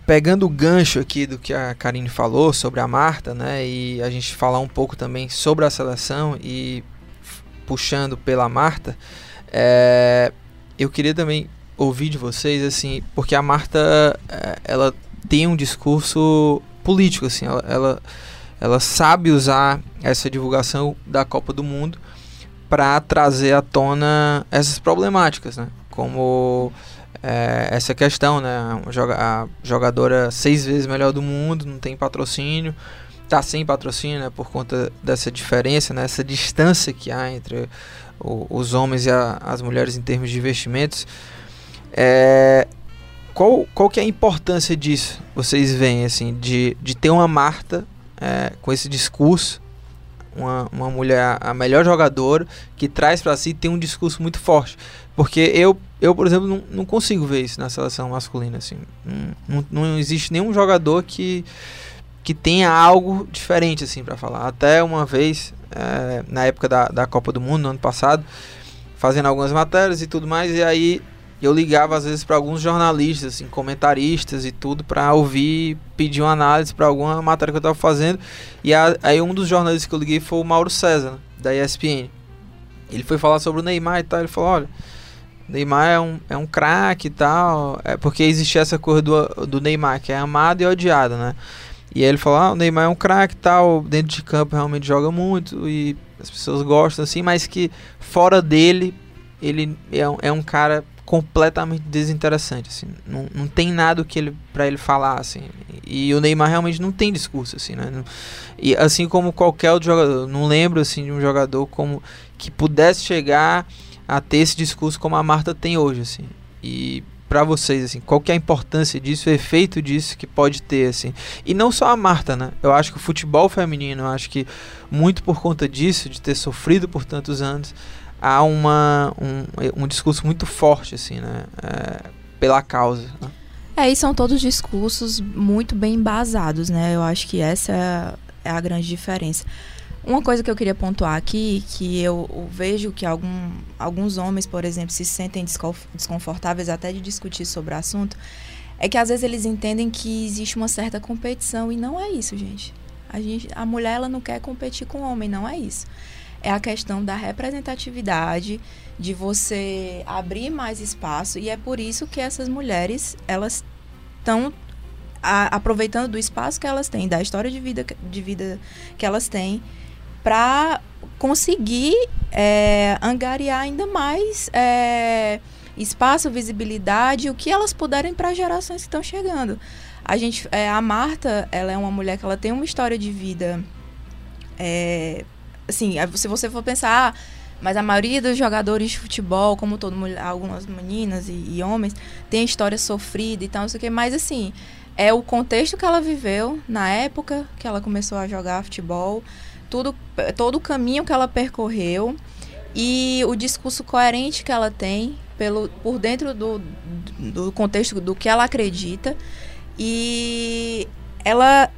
Pegando o gancho aqui do que a Karine falou sobre a Marta, né, e a gente falar um pouco também sobre a seleção e puxando pela Marta, é, eu queria também ouvir de vocês, assim, porque a Marta, é, ela tem um discurso político, assim, ela, ela, ela sabe usar essa divulgação da Copa do Mundo para trazer à tona essas problemáticas, né, como é, essa questão, né? A jogadora seis vezes melhor do mundo, não tem patrocínio, tá sem patrocínio, né? Por conta dessa diferença, né? Essa distância que há entre o, os homens e a, as mulheres em termos de investimentos. É, qual, qual que é a importância disso? Vocês veem, assim, de, de ter uma Marta é, com esse discurso uma, uma mulher, a melhor jogadora, que traz para si tem um discurso muito forte. Porque eu, eu por exemplo, não, não consigo ver isso na seleção masculina. Assim. Não, não, existe nenhum jogador que, que tenha algo diferente assim para falar. Até uma vez, é, na época da, da Copa do Mundo, no ano passado, fazendo algumas matérias e tudo mais, e aí eu ligava às vezes para alguns jornalistas, assim, comentaristas e tudo, para ouvir, pedir uma análise para alguma matéria que eu estava fazendo. E a, aí um dos jornalistas que eu liguei foi o Mauro César, né, da ESPN. Ele foi falar sobre o Neymar e tal. Ele falou: olha, Neymar é um, é um craque e tal. É porque existia essa coisa do, do Neymar, que é amado e odiado, né? E aí ele falou: ah, o Neymar é um craque e tal. Dentro de campo realmente joga muito e as pessoas gostam assim, mas que fora dele, ele é um, é um cara completamente desinteressante, assim. Não, não tem nada que ele para ele falar, assim. E o Neymar realmente não tem discurso, assim, né? E assim como qualquer outro jogador, não lembro assim de um jogador como que pudesse chegar a ter esse discurso como a Marta tem hoje, assim. E para vocês, assim, qual que é a importância disso, o efeito disso que pode ter, assim. E não só a Marta, né? Eu acho que o futebol feminino, eu acho que muito por conta disso, de ter sofrido por tantos anos, há uma, um, um discurso muito forte, assim, né? É, pela causa. Né? É, e são todos discursos muito bem embasados, né? Eu acho que essa é a grande diferença. Uma coisa que eu queria pontuar aqui, que eu, eu vejo que algum, alguns homens, por exemplo, se sentem desconfortáveis até de discutir sobre o assunto, é que às vezes eles entendem que existe uma certa competição e não é isso, gente. A, gente, a mulher ela não quer competir com o homem, não é isso é a questão da representatividade, de você abrir mais espaço e é por isso que essas mulheres elas estão aproveitando do espaço que elas têm, da história de vida, de vida que elas têm, para conseguir é, angariar ainda mais é, espaço, visibilidade, o que elas puderem para as gerações que estão chegando. A gente, é, a Marta, ela é uma mulher que ela tem uma história de vida é, assim, se você for pensar, ah, mas a maioria dos jogadores de futebol, como todo algumas meninas e, e, homens, tem história sofrida e tal, não sei o quê, mas assim, é o contexto que ela viveu na época que ela começou a jogar futebol, tudo, todo o caminho que ela percorreu e o discurso coerente que ela tem pelo, por dentro do, do contexto do que ela acredita. E ela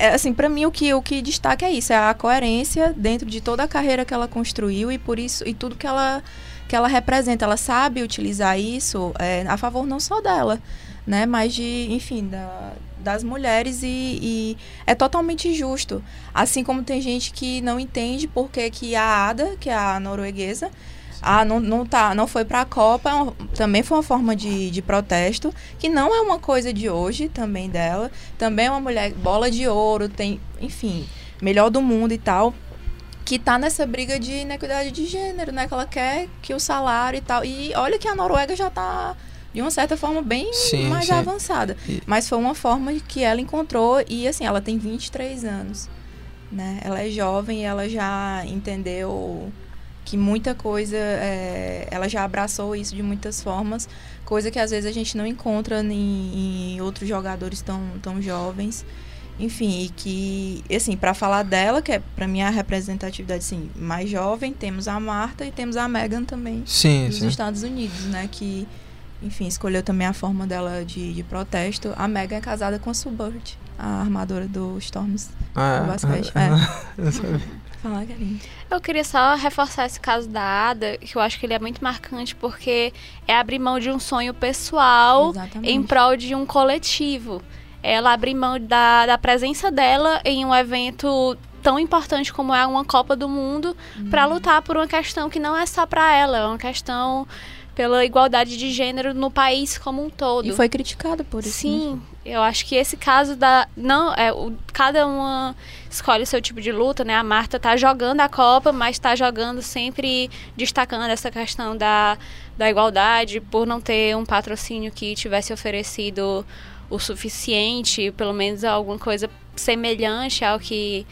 é, assim, para mim o que o que destaca é isso, é a coerência dentro de toda a carreira que ela construiu e por isso e tudo que ela que ela representa, ela sabe utilizar isso é, a favor não só dela, né, mas de, enfim, da, das mulheres e, e, é totalmente justo. Assim como tem gente que não entende porque que a Ada, que é a norueguesa, ah, não, não, tá, não foi para a Copa, é também foi uma forma de, de protesto, que não é uma coisa de hoje também dela. Também é uma mulher bola de ouro, tem, enfim, melhor do mundo e tal, que tá nessa briga de inequidade de gênero, né? Que ela quer que o salário e tal. E olha que a Noruega já tá de uma certa forma bem sim, mais sim. avançada. E... Mas foi uma forma que ela encontrou e assim, ela tem 23 anos, né? Ela é jovem e ela já entendeu que muita coisa é, ela já abraçou isso de muitas formas, coisa que às vezes a gente não encontra em, em outros jogadores tão, tão jovens. Enfim, e que, assim, para falar dela, que é para mim a representatividade assim, mais jovem, temos a Marta e temos a Megan também sim, dos sim. Estados Unidos, né, que enfim, escolheu também a forma dela de, de protesto. A Megan é casada com a Subert, a armadora do Storms Ah, do basquete. ah, é. ah, eu sabia. Falar, Karine. Eu queria só reforçar esse caso da Ada, que eu acho que ele é muito marcante porque é abrir mão de um sonho pessoal Exatamente. em prol de um coletivo. Ela abrir mão da, da presença dela em um evento tão importante como é uma Copa do Mundo para lutar por uma questão que não é só para ela, é uma questão pela igualdade de gênero no país como um todo. E foi criticado por isso. né? Sim, eu acho que esse caso da. Não, é, o, cada uma escolhe o seu tipo de luta, né? A Marta tá jogando a Copa, mas tá jogando sempre destacando essa questão da, da igualdade, por não ter um patrocínio que tivesse oferecido o suficiente, pelo menos alguma coisa semelhante ao que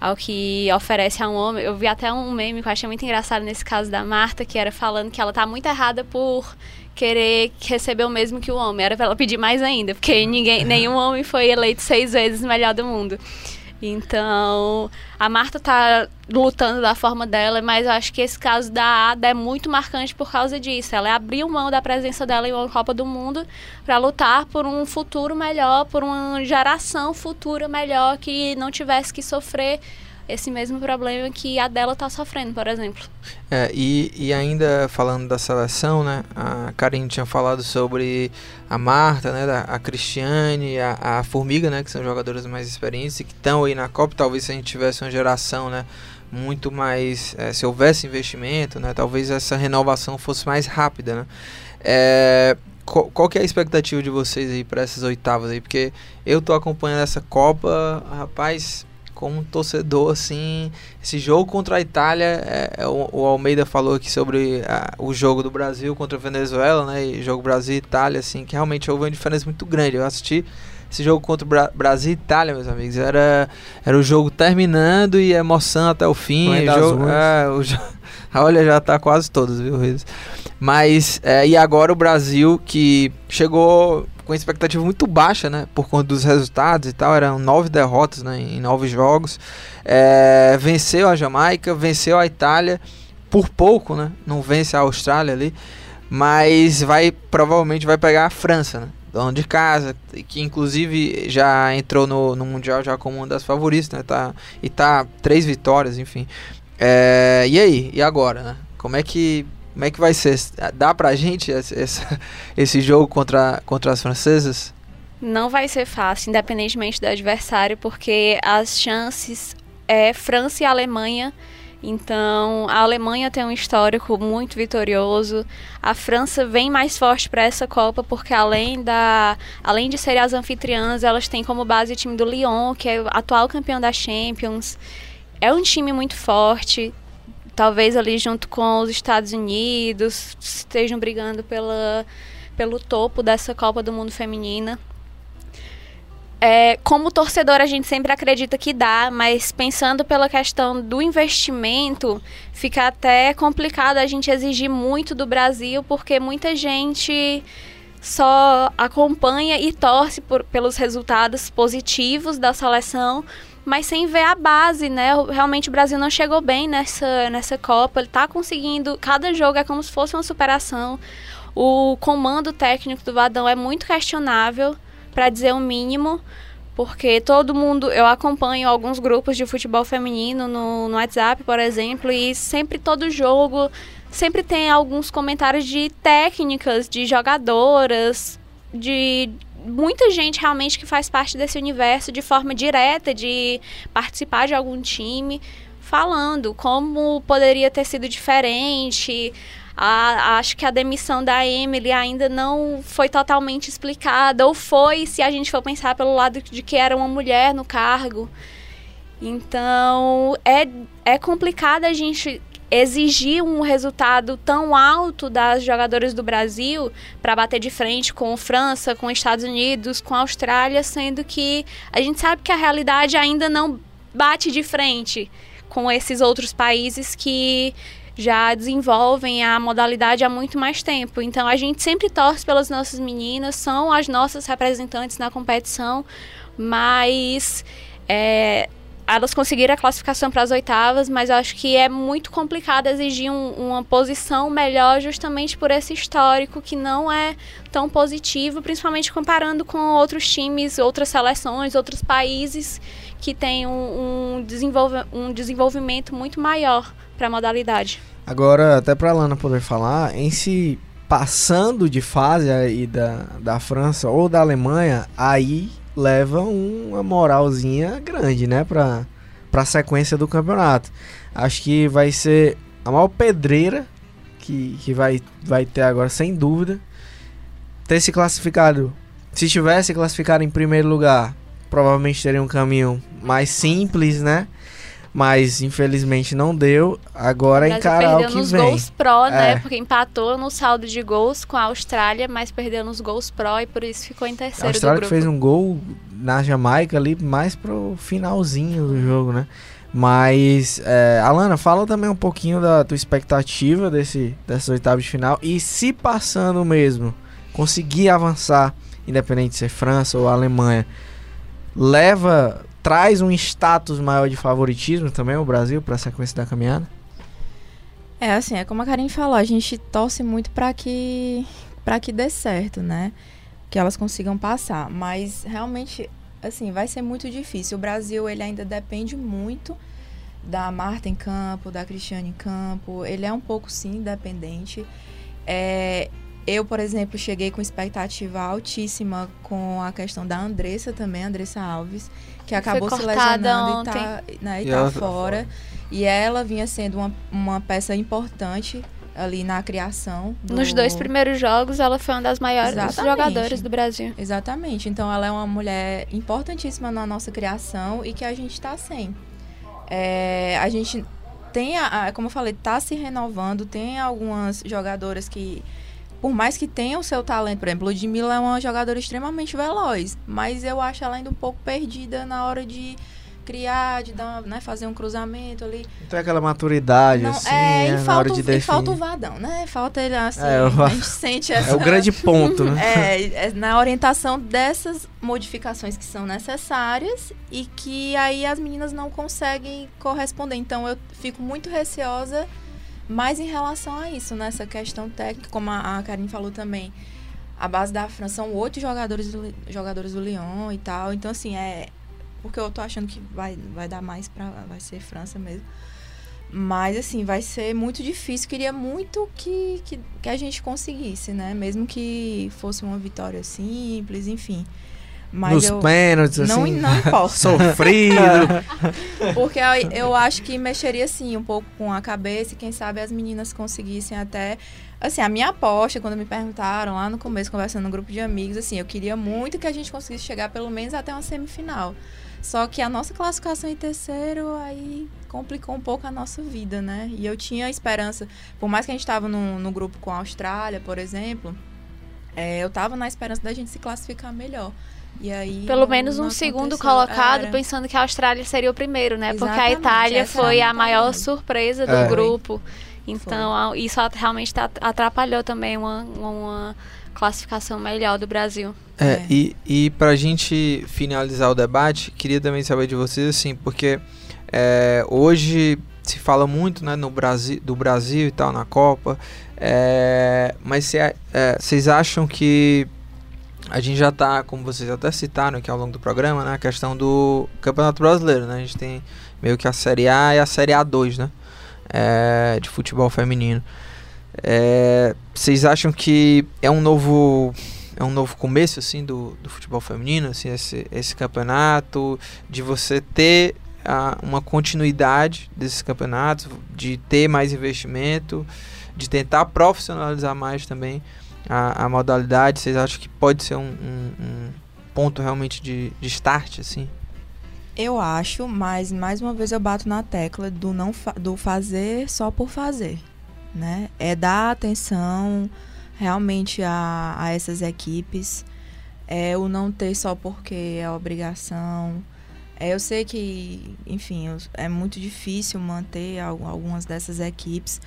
ao que oferece a um homem. Eu vi até um meme que eu achei muito engraçado nesse caso da Marta, que era falando que ela tá muito errada por querer receber o mesmo que o homem. Era pra ela pedir mais ainda, porque ninguém, nenhum homem foi eleito seis vezes melhor do mundo. Então, a Marta tá lutando da forma dela, mas eu acho que esse caso da Ada é muito marcante por causa disso. Ela abriu mão da presença dela em uma Copa do Mundo para lutar por um futuro melhor, por uma geração futura melhor que não tivesse que sofrer esse mesmo problema que a dela tá sofrendo, por exemplo. É, e, e ainda falando da seleção, né? A Karine tinha falado sobre a Marta, né? A Cristiane, a, a Formiga, né? Que são jogadoras mais experientes e que estão aí na Copa. Talvez se a gente tivesse uma geração, né? Muito mais. é, se houvesse investimento, né? Talvez essa renovação fosse mais rápida, né? É, qual, qual que é a expectativa de vocês aí para essas oitavas aí? Porque eu tô acompanhando essa Copa, rapaz, como torcedor, assim, esse jogo contra a Itália, é, é, o, o Almeida falou aqui sobre ah, o jogo do Brasil contra a Venezuela, né? E jogo Brasil e Itália, assim, que realmente houve uma diferença muito grande. Eu assisti esse jogo contra o Bra Brasil e Itália, meus amigos. Era, era o jogo terminando e emoção até o fim. O jogo, é, o jo- Olha, já tá quase todos, viu, Riz? Mas, é, e agora o Brasil que chegou com expectativa muito baixa, né? Por conta dos resultados e tal. Eram nove derrotas né, em nove jogos. É, venceu a Jamaica, venceu a Itália por pouco, né? Não vence a Austrália ali. Mas vai, provavelmente vai pegar a França, né? Dono de casa, que inclusive já entrou no, no Mundial já como uma das favoritas, né? Tá, e tá três vitórias, enfim. É, e aí? E agora, né? Como é que como é que vai ser? Dá pra gente esse, jogo contra, contra as francesas? Não vai ser fácil, independentemente do adversário, porque as chances é França e Alemanha. Então, a Alemanha tem um histórico muito vitorioso. A França vem mais forte para essa Copa porque além da além de serem as anfitriãs, elas têm como base o time do Lyon, que é o atual campeão da Champions. É um time muito forte. Talvez ali junto com os Estados Unidos estejam brigando pela pelo topo dessa Copa do Mundo feminina. É, como torcedor, a gente sempre acredita que dá, mas pensando pela questão do investimento, fica até complicado a gente exigir muito do Brasil, porque muita gente só acompanha e torce por, pelos resultados positivos da seleção, mas sem ver a base, né? Realmente o Brasil não chegou bem nessa, nessa Copa, ele tá conseguindo, cada jogo é como se fosse uma superação. O comando técnico do Vadão é muito questionável, para dizer o mínimo, porque todo mundo, eu acompanho alguns grupos de futebol feminino no, no WhatsApp, por exemplo, e sempre todo jogo sempre tem alguns comentários de técnicas, de jogadoras, de muita gente realmente que faz parte desse universo de forma direta, de participar de algum time, falando como poderia ter sido diferente. A, acho que a demissão da Emily ainda não foi totalmente explicada, ou foi, se a gente for pensar pelo lado de que era uma mulher no cargo. Então, é, é complicado a gente exigir um resultado tão alto das jogadoras do Brasil para bater de frente com França, com Estados Unidos, com Austrália, sendo que a gente sabe que a realidade ainda não bate de frente com esses outros países que já desenvolvem a modalidade há muito mais tempo. Então a gente sempre torce pelas nossas meninas, são as nossas representantes na competição, mas é, elas conseguiram a classificação para as oitavas, mas acho que é muito complicado exigir um, uma posição melhor justamente por esse histórico que não é tão positivo, principalmente comparando com outros times, outras seleções, outros países que têm um, um, desenvolve, um desenvolvimento muito maior para a modalidade. Agora, até para a Lana poder falar, em se passando de fase aí da, da França ou da Alemanha, aí leva uma moralzinha grande, né, para a sequência do campeonato. Acho que vai ser a maior pedreira que, que vai, vai ter agora, sem dúvida. Ter se classificado, se tivesse classificado em primeiro lugar, provavelmente teria um caminho mais simples, né? Mas infelizmente não deu. Agora encarar o que nos vem. gols pró, né? É. Porque empatou no saldo de gols com a Austrália, mas perdeu nos gols pró e por isso ficou em terceiro a Austrália fez um gol na Jamaica ali mais pro finalzinho do jogo, né? Mas, é, Alana, fala também um pouquinho da tua expectativa desse, dessas oitavas de final e se passando mesmo, conseguir avançar, independente de ser França ou Alemanha, leva traz um status maior de favoritismo também o Brasil para a sequência da caminhada? É assim, é como a Karen falou, a gente torce muito para que para que dê certo, né? Que elas consigam passar, mas realmente assim, vai ser muito difícil. O Brasil, ele ainda depende muito da Marta em campo, da Cristiane em campo. Ele é um pouco sim independente. É, eu, por exemplo, cheguei com expectativa altíssima com a questão da Andressa também, Andressa Alves, que acabou se lesionando ontem. e tá, né, e, e tá fora. E ela vinha sendo uma, uma peça importante ali na criação. Do... Nos dois primeiros jogos, ela foi uma das maiores Exatamente. jogadoras do Brasil. Exatamente. Então, ela é uma mulher importantíssima na nossa criação e que a gente está sem. É, a gente tem, a, como eu falei, está se renovando. Tem algumas jogadoras que por mais que tenha o seu talento, por exemplo, Ludmilla é uma jogadora extremamente veloz, mas eu acho ela ainda um pouco perdida na hora de criar, de dar, né, fazer um cruzamento ali. Então é aquela maturidade, não, assim, é, é na hora de definir. E falta o Vadão, né? Falta ele, assim, é, eu... a gente sente essa... É o grande ponto, né? é, é, na orientação dessas modificações que são necessárias e que aí as meninas não conseguem corresponder. Então eu fico muito receosa mas em relação a isso, nessa né, questão técnica, como a, a Karine falou também, a base da França são oito jogadores do, jogadores do Lyon e tal. Então, assim, é. Porque eu tô achando que vai, vai dar mais pra. Vai ser França mesmo. Mas, assim, vai ser muito difícil. Queria muito que, que, que a gente conseguisse, né? Mesmo que fosse uma vitória simples, enfim. Mas Nos eu, pênaltis, não, assim. Não importa. Sofrido. Porque eu, eu acho que mexeria, sim, um pouco com a cabeça e quem sabe as meninas conseguissem até... Assim, a minha aposta, quando me perguntaram lá no começo, conversando no grupo de amigos, assim, eu queria muito que a gente conseguisse chegar pelo menos até uma semifinal. Só que a nossa classificação em terceiro aí complicou um pouco a nossa vida, né? E eu tinha esperança, por mais que a gente estava no, no grupo com a Austrália, por exemplo, é, eu estava na esperança da gente se classificar melhor. E aí, Pelo menos um segundo colocado, era... pensando que a Austrália seria o primeiro, né? Exatamente, Porque a Itália foi a maior surpresa do é. grupo. Então, foi. isso realmente tá, atrapalhou também uma, uma classificação melhor do Brasil. É, é. e, e pra gente finalizar o debate, queria também saber de vocês, assim, porque é, hoje se fala muito né, no Brasil, do Brasil e tal, na Copa, é, mas é, vocês acham que a gente já está, como vocês até citaram aqui ao longo do programa, né, a questão do Campeonato Brasileiro, né? A gente tem meio que a Série A e a Série A2, né? É, de futebol feminino. É, vocês acham que é um novo é um novo começo assim do, do futebol feminino, assim esse, esse campeonato, de você ter a, uma continuidade desses campeonatos, de ter mais investimento, de tentar profissionalizar mais também a, a modalidade? Vocês acham que pode ser um, um, um ponto realmente de, de start, assim? Eu acho, mas mais uma vez eu bato na tecla do não fa do fazer só por fazer, né? É dar atenção realmente a, a essas equipes, é o não ter só porque é obrigação. É, eu sei que, enfim, é muito difícil manter algumas dessas equipes,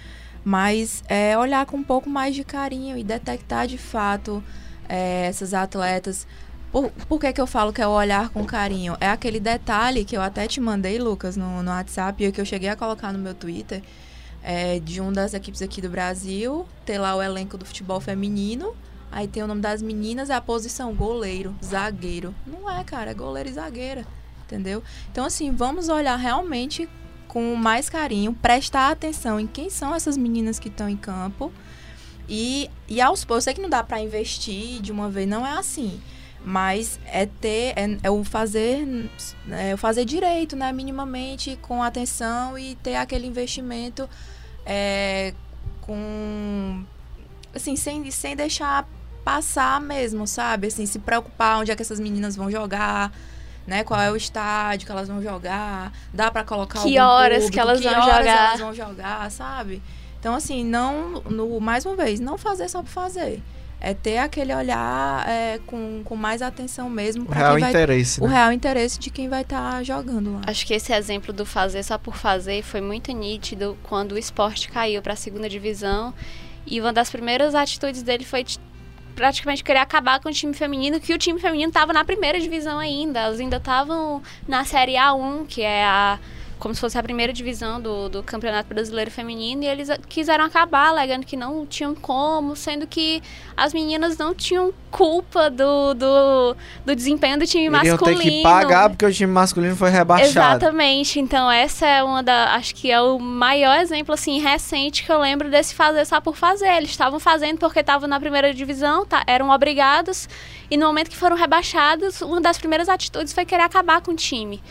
mas é olhar com um pouco mais de carinho e detectar de fato é, essas atletas Por, por que, que eu falo que é o olhar com carinho? É aquele detalhe que eu até te mandei, Lucas, no, no WhatsApp, e que eu cheguei a colocar no meu Twitter, é, de um das equipes aqui do Brasil, ter lá o elenco do futebol feminino, aí tem o nome das meninas, a posição goleiro, zagueiro. Não é, cara, é goleiro e zagueira, entendeu? Então, assim, vamos olhar realmente com mais carinho, prestar atenção em quem são essas meninas que estão em campo. E, e aos poucos, eu sei que não dá para investir de uma vez, não é assim. Mas é ter, é, é, o fazer, é o fazer direito, né? Minimamente, com atenção e ter aquele investimento é, com. Assim, sem, sem deixar passar mesmo, sabe? Assim, se preocupar onde é que essas meninas vão jogar, né? Qual é o estádio que elas vão jogar, dá para colocar que horas público, que elas que vão horas jogar, elas vão jogar, sabe? Então assim, não, no, mais uma vez, não fazer só por fazer. É ter aquele olhar é, com, com mais atenção mesmo. O real vai, interesse. O né? real interesse de quem vai estar tá jogando lá. Acho que esse exemplo do fazer só por fazer foi muito nítido quando o esporte caiu para a segunda divisão. E uma das primeiras atitudes dele foi praticamente querer acabar com o time feminino, que o time feminino estava na primeira divisão ainda. Elas ainda estavam na Série A1, que é a como se fosse a primeira divisão do, do Campeonato Brasileiro Feminino, e eles quiseram acabar, alegando que não tinham como, sendo que as meninas não tinham culpa do, do, do desempenho do time Iriam masculino. ter que pagar porque o time masculino foi rebaixado. Exatamente. Então essa é uma da, acho que é o maior exemplo assim recente que eu lembro desse fazer só por fazer. Eles estavam fazendo porque estavam na primeira divisão, tá, eram obrigados e no momento que foram rebaixados, uma das primeiras atitudes foi querer acabar com o time.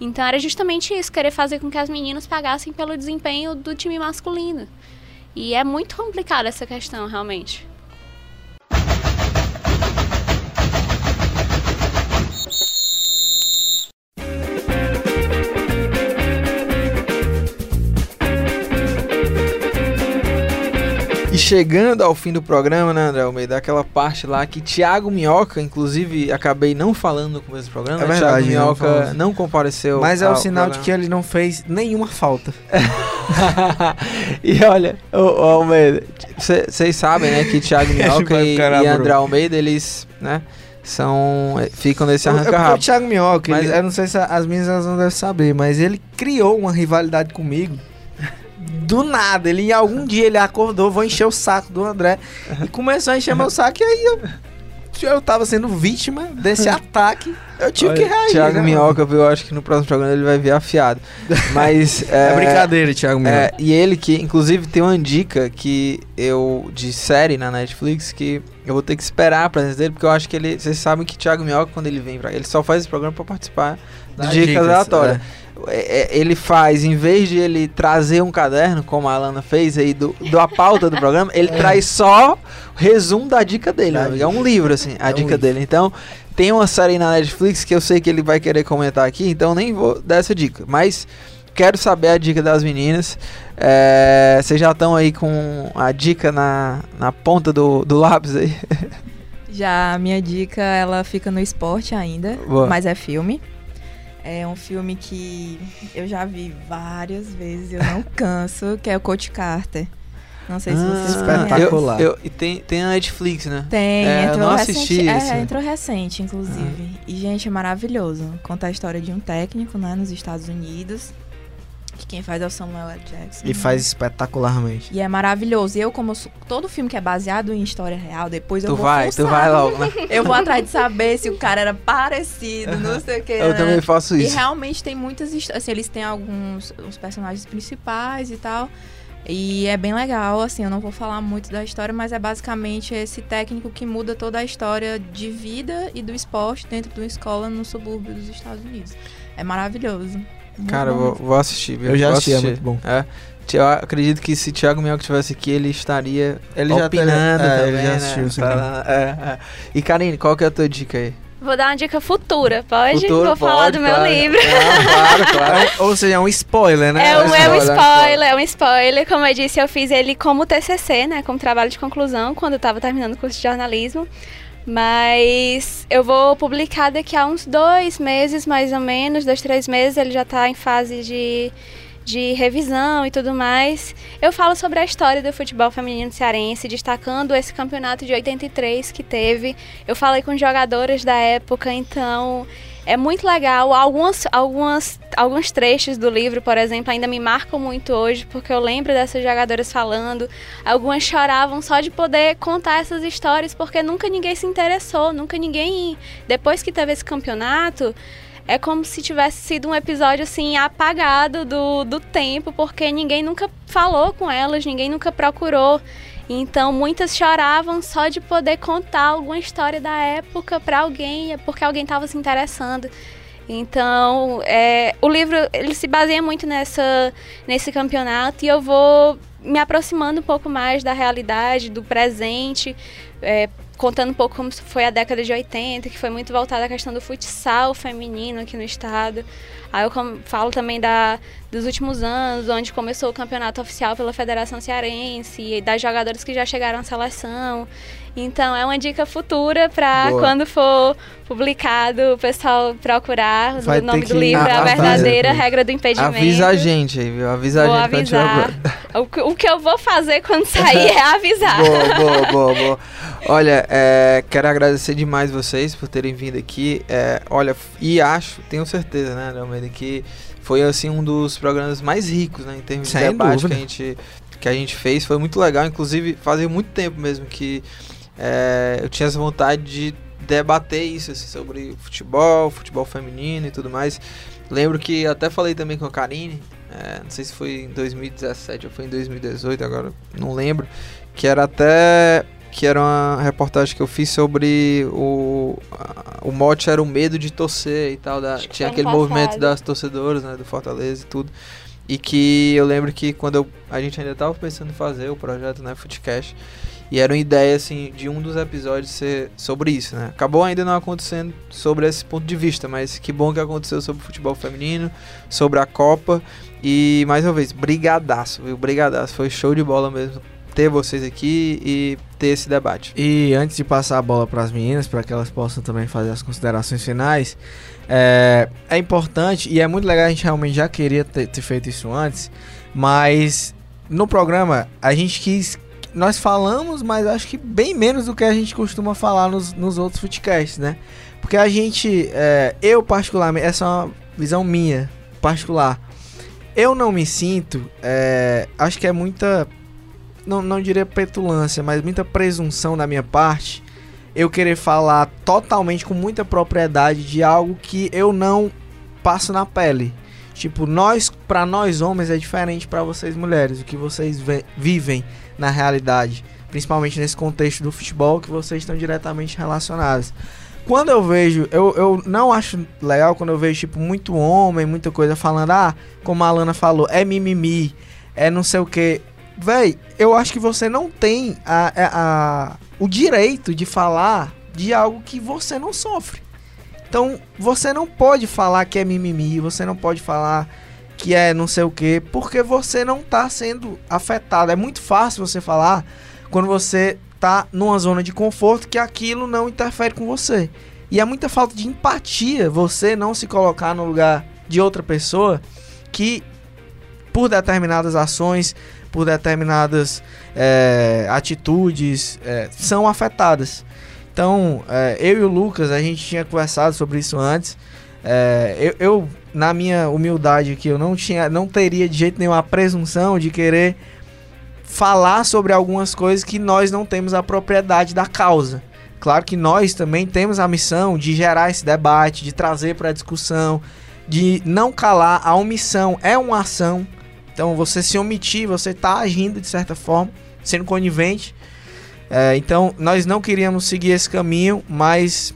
Então era justamente isso, querer fazer com que as meninas pagassem pelo desempenho do time masculino. E é muito complicada essa questão, realmente. E chegando ao fim do programa, né, André Almeida? Aquela parte lá que Thiago Minhoca, inclusive, acabei não falando no começo do programa. É né? verdade, Thiago não Minhoca falamos. não, compareceu. Mas é o sinal de programa. que ele não fez nenhuma falta. e olha, ô, ô, Almeida, vocês sabem, né, que Thiago Minhoca e, e. André Almeida, eles, né, são, eh, ficam nesse É porque o arranca-rabo. Thiago Minhoca, Mas- ele- eu não sei se as minhas elas não devem saber, mas ele criou uma rivalidade comigo. Do nada, ele algum dia ele acordou, vou encher o saco do André e começou a encher meu saco e aí eu, eu tava sendo vítima desse ataque. Eu tive que Olha, reagir. Thiago né, Minhoca, eu acho que no próximo programa ele vai vir afiado. Mas. mano? É, brincadeira, Thiago Minhoca. É, e ele que, inclusive, tem uma dica que eu. de série na Netflix que eu vou ter que esperar a presença dele, porque eu acho que ele. Vocês sabem que Thiago Minhoca, quando ele vem pra. Ele só faz esse programa pra participar de dicas, dicas, aleatórias. É, é, Ele faz, em vez de ele trazer um caderno, como a Alana fez aí, do, do a pauta do programa, ele traz só o resumo da dica dele. Amigo. É um livro, assim, a É um dica livro. dele. Então, tem uma série aí na Netflix que eu sei que ele vai querer comentar aqui, então nem vou dar essa dica. Mas quero saber a dica das meninas. É, vocês já estão aí com a dica na, na ponta do, do lápis aí? Já a minha dica, ela fica no esporte ainda, Boa. mas é filme. É um filme que eu já vi várias vezes, eu não canso, que é o Coach Carter. Não sei se vocês Ah, conhecem. espetacular. Eu, eu, e tem, tem a Netflix, né? Tem, É, eu entrou não recente. assisti. É, entrou recente, inclusive. E, gente, é maravilhoso. Conta a história de um técnico, né, nos Estados Unidos. Que quem faz é o Samuel L. Jackson. E faz espetacularmente. E é maravilhoso. E eu, como eu sou- todo filme que é baseado em história real, depois eu Tu vou vai, tu vai logo, né? Eu vou atrás de saber se o cara era parecido, não sei o que. Eu né? também faço E isso. realmente tem muitas histórias. Assim, eles têm alguns os personagens principais e tal. E é bem legal, assim, eu não vou falar muito da história, mas é basicamente esse técnico que muda toda a história de vida e do esporte dentro de uma escola no subúrbio dos Estados Unidos. É maravilhoso. Muito Cara, bom vou, vou assistir, viu? Eu já Vou assisti, é muito bom. É. Eu acredito que se Thiago Minhoca estivesse aqui, ele estaria Ele já opinando teria- é, também, ele já né? assistiu. Pra- é, é. E Karine, qual que é a tua dica aí? Vou dar uma dica futura, pode? Futuro, Vou falar pode, do meu livro. Claro, claro, claro. Ou seja, é um spoiler, né? É um, é um spoiler, é um spoiler, é um spoiler. Como eu disse, eu fiz ele como TCC, né? Como trabalho de conclusão, quando eu tava terminando o curso de jornalismo. Mas eu vou publicar daqui a uns dois meses, mais ou menos, dois, três meses. Ele já tá em fase de, de revisão e tudo mais, eu falo sobre a história do futebol feminino cearense, destacando esse campeonato de 83 que teve. Eu falei com jogadoras da época, então é muito legal. Algumas, algumas, alguns trechos do livro, por exemplo, ainda me marcam muito hoje, porque eu lembro dessas jogadoras falando. Algumas choravam só de poder contar essas histórias, porque nunca ninguém se interessou, nunca ninguém. Depois que teve esse campeonato é como se tivesse sido um episódio assim apagado do, do tempo, porque ninguém nunca falou com elas, ninguém nunca procurou. Então muitas choravam só de poder contar alguma história da época para alguém, porque alguém estava se interessando. Então, é, o livro ele se baseia muito nessa, nesse campeonato e eu vou me aproximando um pouco mais da realidade, do presente, é, contando um pouco como foi a década de 80, que foi muito voltada à questão do futsal feminino aqui no estado. Aí eu falo também da, dos últimos anos, onde começou o campeonato oficial pela Federação Cearense, e das jogadoras que já chegaram à seleção. Então é uma dica futura para quando for publicado o pessoal procurar Vai o nome do livro, a, a verdadeira regra do impedimento. Avisa a gente aí, viu? Avisa vou a gente avisar. O, o que eu vou fazer quando sair é avisar. boa, boa, boa, boa. Olha, é, quero agradecer demais vocês por terem vindo aqui. É, olha, e acho, tenho certeza, né, Almeida, que foi assim um dos programas mais ricos, né, em termos Sem de debate dúvida. que a gente que a gente fez, foi muito legal, inclusive fazia muito tempo mesmo que é, eu tinha essa vontade de debater isso assim, sobre futebol, futebol feminino e tudo mais. Lembro que até falei também com a Karine, é, não sei se foi em 2017 ou foi em 2018, agora não lembro, que era até que era uma reportagem que eu fiz sobre o o mote era o medo de torcer e tal, da, tinha aquele passado. movimento das torcedoras, né, do Fortaleza e tudo. E que eu lembro que quando eu, a gente ainda estava pensando em fazer o projeto, né, Footcast, e era uma ideia, assim, de um dos episódios ser sobre isso, né? Acabou ainda não acontecendo sobre esse ponto de vista, mas que bom que aconteceu sobre o futebol feminino, sobre a Copa. E, mais uma vez, brigadaço, viu? Brigadaço. Foi show de bola mesmo ter vocês aqui e ter esse debate. E antes de passar a bola para as meninas, para que elas possam também fazer as considerações finais, é, é, importante e é muito legal, a gente realmente já queria ter, ter feito isso antes, mas no programa a gente quis nós falamos, mas acho que bem menos do que a gente costuma falar nos, nos outros footcasts, né? Porque a gente, é, eu particularmente, essa é uma visão minha, particular. Eu não me sinto, é, acho que é muita, não, não diria petulância, mas muita presunção da minha parte, eu querer falar totalmente com muita propriedade de algo que eu não passo na pele. Tipo, nós, para nós homens é diferente para vocês mulheres, o que vocês vivem na realidade, principalmente nesse contexto do futebol que vocês estão diretamente relacionados. Quando eu vejo, eu, eu não acho legal quando eu vejo, tipo, muito homem, muita coisa falando, ah, como a Alana falou, é mimimi, é não sei o que. Véi, eu acho que você não tem a, a, a, o direito de falar de algo que você não sofre. Então, você não pode falar que é mimimi, você não pode falar que é não sei o que, porque você não está sendo afetado. É muito fácil você falar quando você está numa zona de conforto que aquilo não interfere com você. E é muita falta de empatia você não se colocar no lugar de outra pessoa que, por determinadas ações, por determinadas é, atitudes, é, são afetadas. Então, é, eu e o Lucas, a gente tinha conversado sobre isso antes. Eu, eu na minha humildade aqui, eu não tinha, não teria de jeito nenhum a presunção de querer falar sobre algumas coisas que nós não temos a propriedade da causa. Claro que nós também temos a missão de gerar esse debate, de trazer para a discussão, de não calar. A omissão é uma ação. Então, você se omitir, você está agindo de certa forma, sendo conivente. É, então, nós não queríamos seguir esse caminho, mas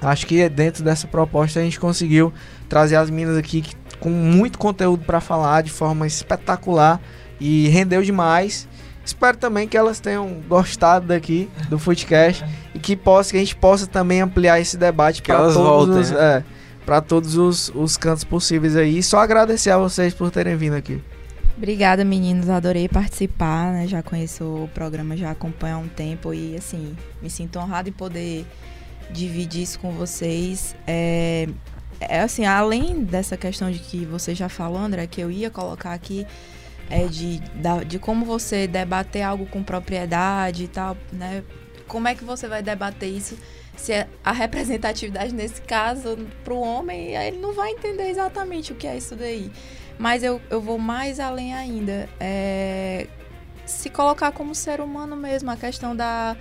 acho que dentro dessa proposta a gente conseguiu trazer as meninas aqui com muito conteúdo para falar de forma espetacular e rendeu demais. Espero também que elas tenham gostado daqui do Footcast e que, possa, que a gente possa também ampliar esse debate para todos, voltem, os, né? é, todos os, os cantos possíveis aí. E só agradecer a vocês por terem vindo aqui. Obrigada, meninos. Adorei participar, né? Já conheço o programa, já acompanho há um tempo e, assim, me sinto honrado em poder dividir isso com vocês. É, é assim, além dessa questão de que você já falou, André, que eu ia colocar aqui, é de, de como você debater algo com propriedade e tal, né? Como é que você vai debater isso se é a representatividade nesse caso para o homem, ele não vai entender exatamente o que é isso daí. Mas eu, eu vou mais além ainda. É, se colocar como ser humano mesmo, a questão da,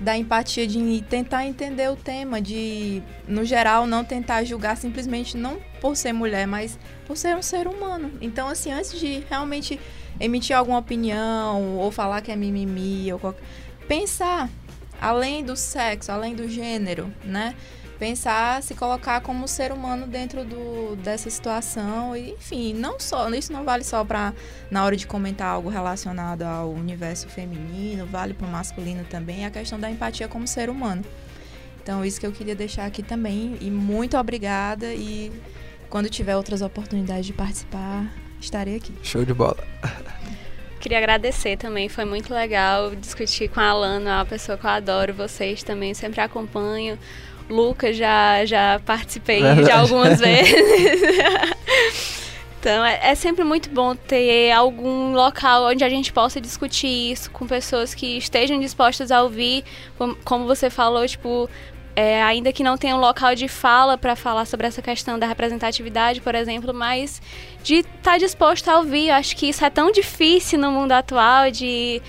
da empatia, de tentar entender o tema, de, no geral, não tentar julgar simplesmente não por ser mulher, mas por ser um ser humano. Então, assim, antes de realmente emitir alguma opinião ou falar que é mimimi ou qualquer... pensar além do sexo, além do gênero, né? Pensar, se colocar como ser humano dentro do, dessa situação e, enfim, não só, isso não vale só para na hora de comentar algo relacionado ao universo feminino, vale para o masculino também, a questão da empatia como ser humano. Então, isso que eu queria deixar aqui também e muito obrigada e quando tiver outras oportunidades de participar, estarei aqui. Show de bola. Queria agradecer também, foi muito legal discutir com a Alana, uma pessoa que eu adoro, vocês também, sempre acompanho. Lucas, já, já participei Verdade. de algumas vezes. Então, é, é, sempre muito bom ter algum local onde a gente possa discutir isso com pessoas que estejam dispostas a ouvir. Como você falou, tipo, é, ainda que não tenha um local de fala para falar sobre essa questão da representatividade, por exemplo, mas de estar tá disposto a ouvir. Eu acho que isso é tão difícil no mundo atual de,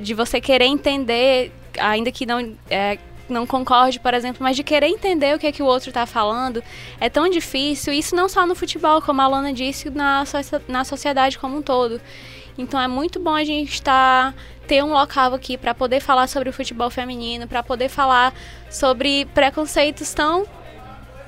de você querer entender, ainda que não. É, não concorde, por exemplo, mas de querer entender o que é que o outro está falando, é tão difícil. Isso não só no futebol, como a Lana disse, na, na sociedade como um todo. Então é muito bom a gente estar ter um local aqui para poder falar sobre o futebol feminino, para poder falar sobre preconceitos tão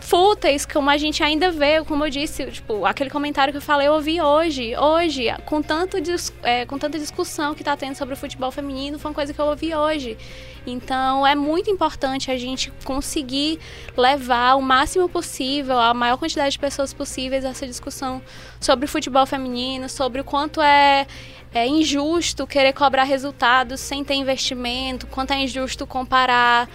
fúteis, como a gente ainda vê, como eu disse, tipo, aquele comentário que eu falei, eu ouvi hoje, hoje, com, tanto é, com tanta discussão que está tendo sobre o futebol feminino, foi uma coisa que eu ouvi hoje. Então, é muito importante a gente conseguir levar o máximo possível, a maior quantidade de pessoas possíveis, essa discussão sobre o futebol feminino, sobre o quanto é, é injusto querer cobrar resultados sem ter investimento, quanto é injusto comparar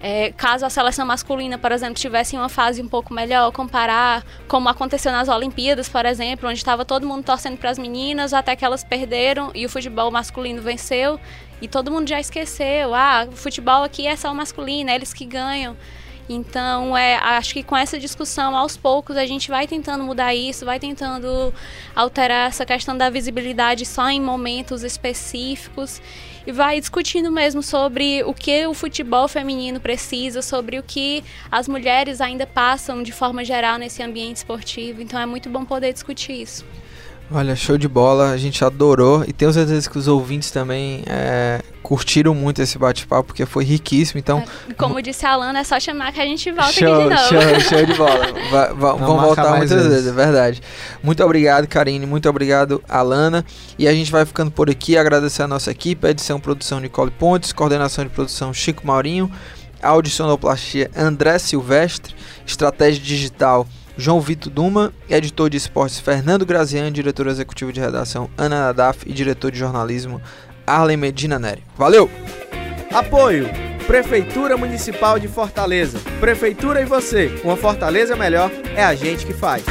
é, caso a seleção masculina, por exemplo, tivesse uma fase um pouco melhor, comparar como aconteceu nas Olimpíadas, por exemplo, onde estava todo mundo torcendo para as meninas até que elas perderam e o futebol masculino venceu e todo mundo já esqueceu. Ah, o futebol aqui é só o masculino, é eles que ganham. Então, é, acho que com essa discussão, aos poucos, a gente vai tentando mudar isso, vai tentando alterar essa questão da visibilidade só em momentos específicos e vai discutindo mesmo sobre o que o futebol feminino precisa, sobre o que as mulheres ainda passam de forma geral nesse ambiente esportivo. Então é muito bom poder discutir isso. Olha, show de bola, a gente adorou e tenho certeza que os ouvintes também é, curtiram muito esse bate-papo porque foi riquíssimo. Então, é, como disse a Alana, é só chamar que a gente volta show, aqui de novo. Show, show de bola. Va vamos voltar muitas vezes. vezes, é verdade. Muito obrigado, Karine, muito obrigado, Alana. E a gente vai ficando por aqui, agradecer a nossa equipe, a edição produção Nicole Pontes, coordenação de produção Chico Maurinho, audicionoplastia André Silvestre, estratégia digital João Vitor Duma, editor de esportes Fernando Graziani, diretor executivo de redação Ana Nadaf e diretor de jornalismo Arlen Medina Neri. Valeu! Apoio Prefeitura Municipal de Fortaleza. Prefeitura e você. Uma Fortaleza melhor é a gente que faz.